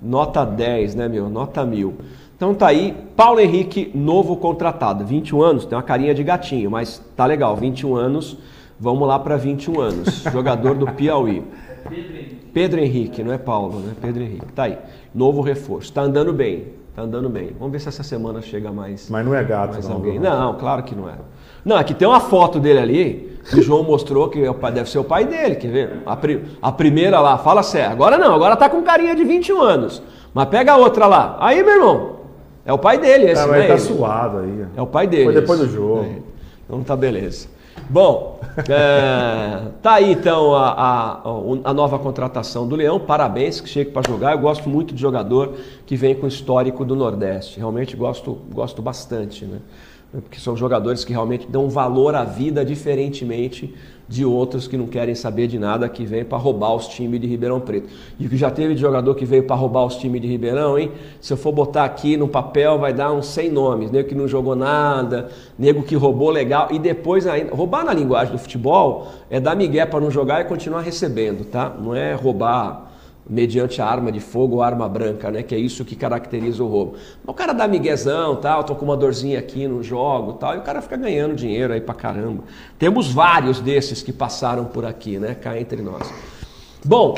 nota 10, né, meu? Nota mil. Então tá aí, Paulo Henrique, novo contratado. 21 anos, tem uma carinha de gatinho, mas tá legal, 21 anos. Vamos lá para 21 anos. Jogador do Piauí. Pedro Henrique, não é Paulo, né? Pedro Henrique. Tá aí. Novo reforço. Tá andando bem. Tá andando bem. Vamos ver se essa semana chega mais. Mas não é gato, mais não, alguém. Bruno. Não, claro que não é. Não, aqui tem uma foto dele ali, que o João mostrou que é o pai- deve ser o pai dele, quer ver? A, pri- a primeira lá, fala sério. Agora não, agora tá com carinha de 21 anos. Mas pega a outra lá. Aí, meu irmão, é o pai dele esse, Ah, não é tá ele. suado aí. É o pai dele. Foi depois esse. do jogo. É. Então tá beleza. Bom, é, tá aí então a, a, a nova contratação do Leão. Parabéns que chegue para jogar. Eu gosto muito de jogador que vem com histórico do Nordeste. Realmente gosto, gosto bastante, né? Porque são jogadores que realmente dão valor à vida diferentemente de outros que não querem saber de nada, que vêm para roubar os times de Ribeirão Preto. E o que já teve de jogador que veio para roubar os times de Ribeirão, hein? Se eu for botar aqui no papel, vai dar uns 100 nomes. Nego que não jogou nada, nego que roubou legal. E depois ainda. Roubar na linguagem do futebol é dar migué para não jogar e continuar recebendo, tá? Não é roubar mediante arma de fogo ou arma branca, né? Que é isso que caracteriza o roubo. O cara dá miguezão, tal, tô com uma dorzinha aqui no jogo, tal, e o cara fica ganhando dinheiro aí pra caramba. Temos vários desses que passaram por aqui, né? Cá entre nós. Bom,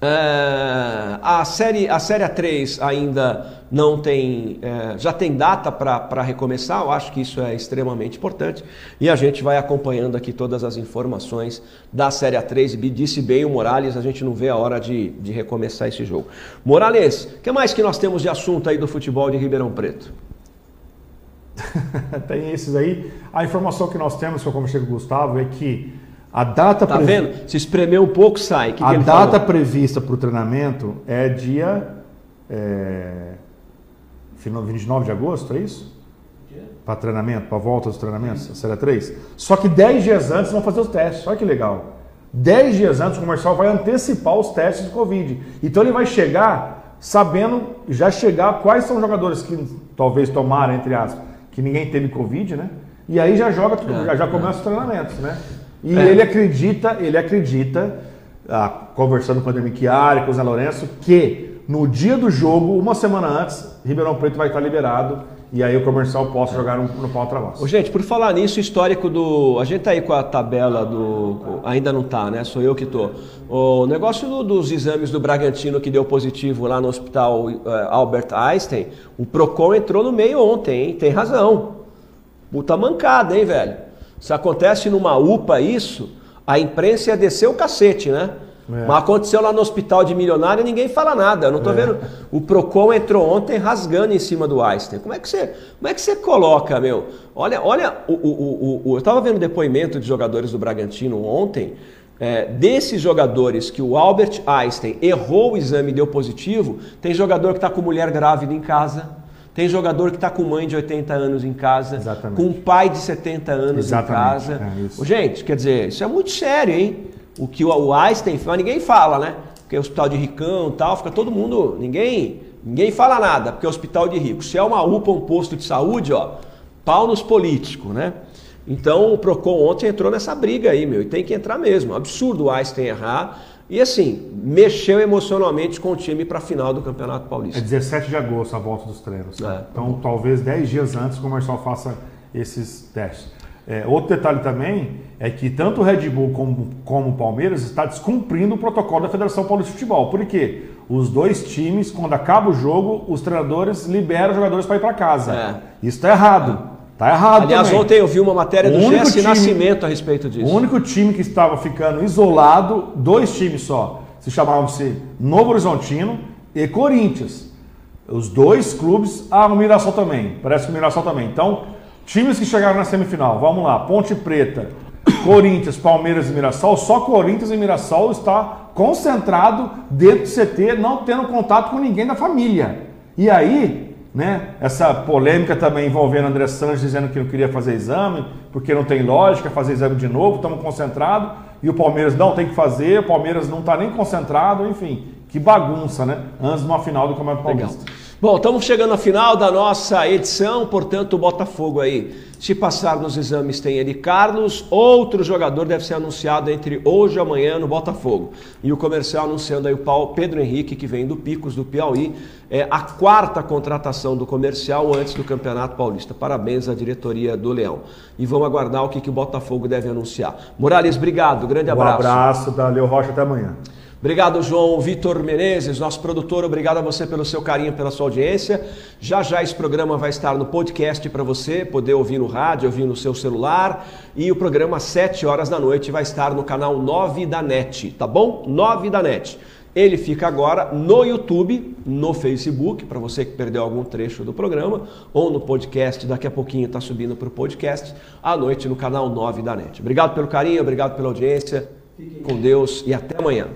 é, a série a série 3 ainda não tem é, já tem data para recomeçar eu acho que isso é extremamente importante. E a gente vai acompanhando aqui todas as informações da série 3 e disse bem o Morales a gente não vê a hora de, de recomeçar esse jogo. Morales o que mais que nós temos de assunto aí do futebol de Ribeirão Preto? Tem esses aí. A informação que nós temos, que eu conversei com o Gustavo, é que a data tá previ- vendo? Se espremeu um pouco sai. Que a que data falou? prevista para o treinamento é dia é, final 29 de agosto, é isso? Para treinamento, para volta dos treinamentos, a série 3. Só que 10 dias antes vão fazer os testes. Olha que legal. 10 dias antes o comercial vai antecipar os testes de Covid. Então ele vai chegar sabendo, já chegar quais são os jogadores que talvez tomaram, entre aspas, que ninguém teve Covid, né? E aí já joga, É, já, começa os treinamentos, né? E É. ele acredita, ele acredita, ah, conversando com o Ademir Chiari, com o Zé Lourenço, que no dia do jogo, uma semana antes, Ribeirão Preto vai estar liberado e aí o comercial possa jogar no, pau travasso. Gente, por falar nisso, histórico do. A gente tá aí com a tabela do. Ainda não tá, né? Sou eu que tô. O negócio do- dos exames do Bragantino que deu positivo lá no hospital eh, Albert Einstein, o Procon entrou no meio ontem, hein? Tem razão. Puta mancada, hein, velho? Se acontece numa UPA isso, a imprensa ia descer o cacete, né? É. Mas aconteceu lá no hospital de milionário e ninguém fala nada. Eu não tô É. vendo. O Procon entrou ontem rasgando em cima do Einstein. Como é que você, como é que você coloca, meu? Olha, olha, o, o, o, o- eu estava vendo depoimento de jogadores do Bragantino ontem. é, desses jogadores que o Albert Einstein errou o exame e deu positivo, tem jogador que está com mulher grávida em casa, tem jogador que está com mãe de 80 anos em casa, com um pai de 70 anos Exatamente, em casa. é Gente, quer dizer, isso é muito sério, hein? O que o, Einstein fala, ninguém fala, né? Porque é hospital de ricão e tal, fica todo mundo. Ninguém, ninguém fala nada, porque é hospital de rico. Se é uma UPA, um posto de saúde, ó, pau nos políticos, né? Então o Procon ontem entrou nessa briga aí, meu, e tem que entrar mesmo. Absurdo o Einstein errar. E assim, mexeu emocionalmente com o time para a final do Campeonato É Paulista. 17 de agosto a volta dos treinos. É. Então, talvez 10 dias antes o comercial faça esses testes. É, outro detalhe também é que tanto o Red Bull como, como o Palmeiras está descumprindo o protocolo da Federação Paulista de Futebol. Por quê? Os dois times, quando acaba o jogo, os treinadores liberam os jogadores para ir para casa. Isso está errado. Está errado É. Aliás, também. ontem eu vi uma matéria do Jesse Nascimento a respeito disso. O único time que estava ficando isolado, dois times só, se chamavam-se Novo Horizontino e Corinthians. Os dois clubes, ah, o Mirassol também, parece que o Mirassol também. Então, times que chegaram na semifinal, vamos lá, Ponte Preta, Corinthians, Palmeiras e Mirassol, só Corinthians e Mirassol está concentrado dentro do CT, não tendo contato com ninguém da família. E aí, né, essa polêmica também envolvendo André Santos dizendo que não queria fazer exame, porque não tem lógica fazer exame de novo, estamos concentrados, e o Palmeiras não tem que fazer, o Palmeiras não está nem concentrado, enfim, que bagunça, né? Antes de uma final do Campeonato Paulista. Bom, estamos chegando ao final da nossa edição, portanto, o Botafogo aí, se passar nos exames, tem ele Carlos, outro jogador deve ser anunciado entre hoje e amanhã no Botafogo. E o comercial anunciando aí o Paulo Pedro Henrique, que vem do Picos do Piauí, é a quarta contratação do comercial antes do Campeonato Paulista. Parabéns à diretoria do Leão. E vamos aguardar o que, que o Botafogo deve anunciar. Morales, obrigado, grande Um abraço. abraço da Leo Rocha até amanhã. Obrigado, João Vitor Menezes, nosso produtor. Obrigado a você pelo seu carinho, pela sua audiência. Já já esse programa vai estar no podcast para você poder ouvir no rádio, ouvir no seu celular. E o programa às 7 horas da noite vai estar no canal 9 da NET, tá bom? 9 da NET. Ele fica agora no YouTube, no Facebook, para você que perdeu algum trecho do programa, ou no podcast, daqui a pouquinho está subindo para o podcast, à noite no canal 9 da NET. Obrigado pelo carinho, obrigado pela audiência. Fiquem com Deus e até amanhã.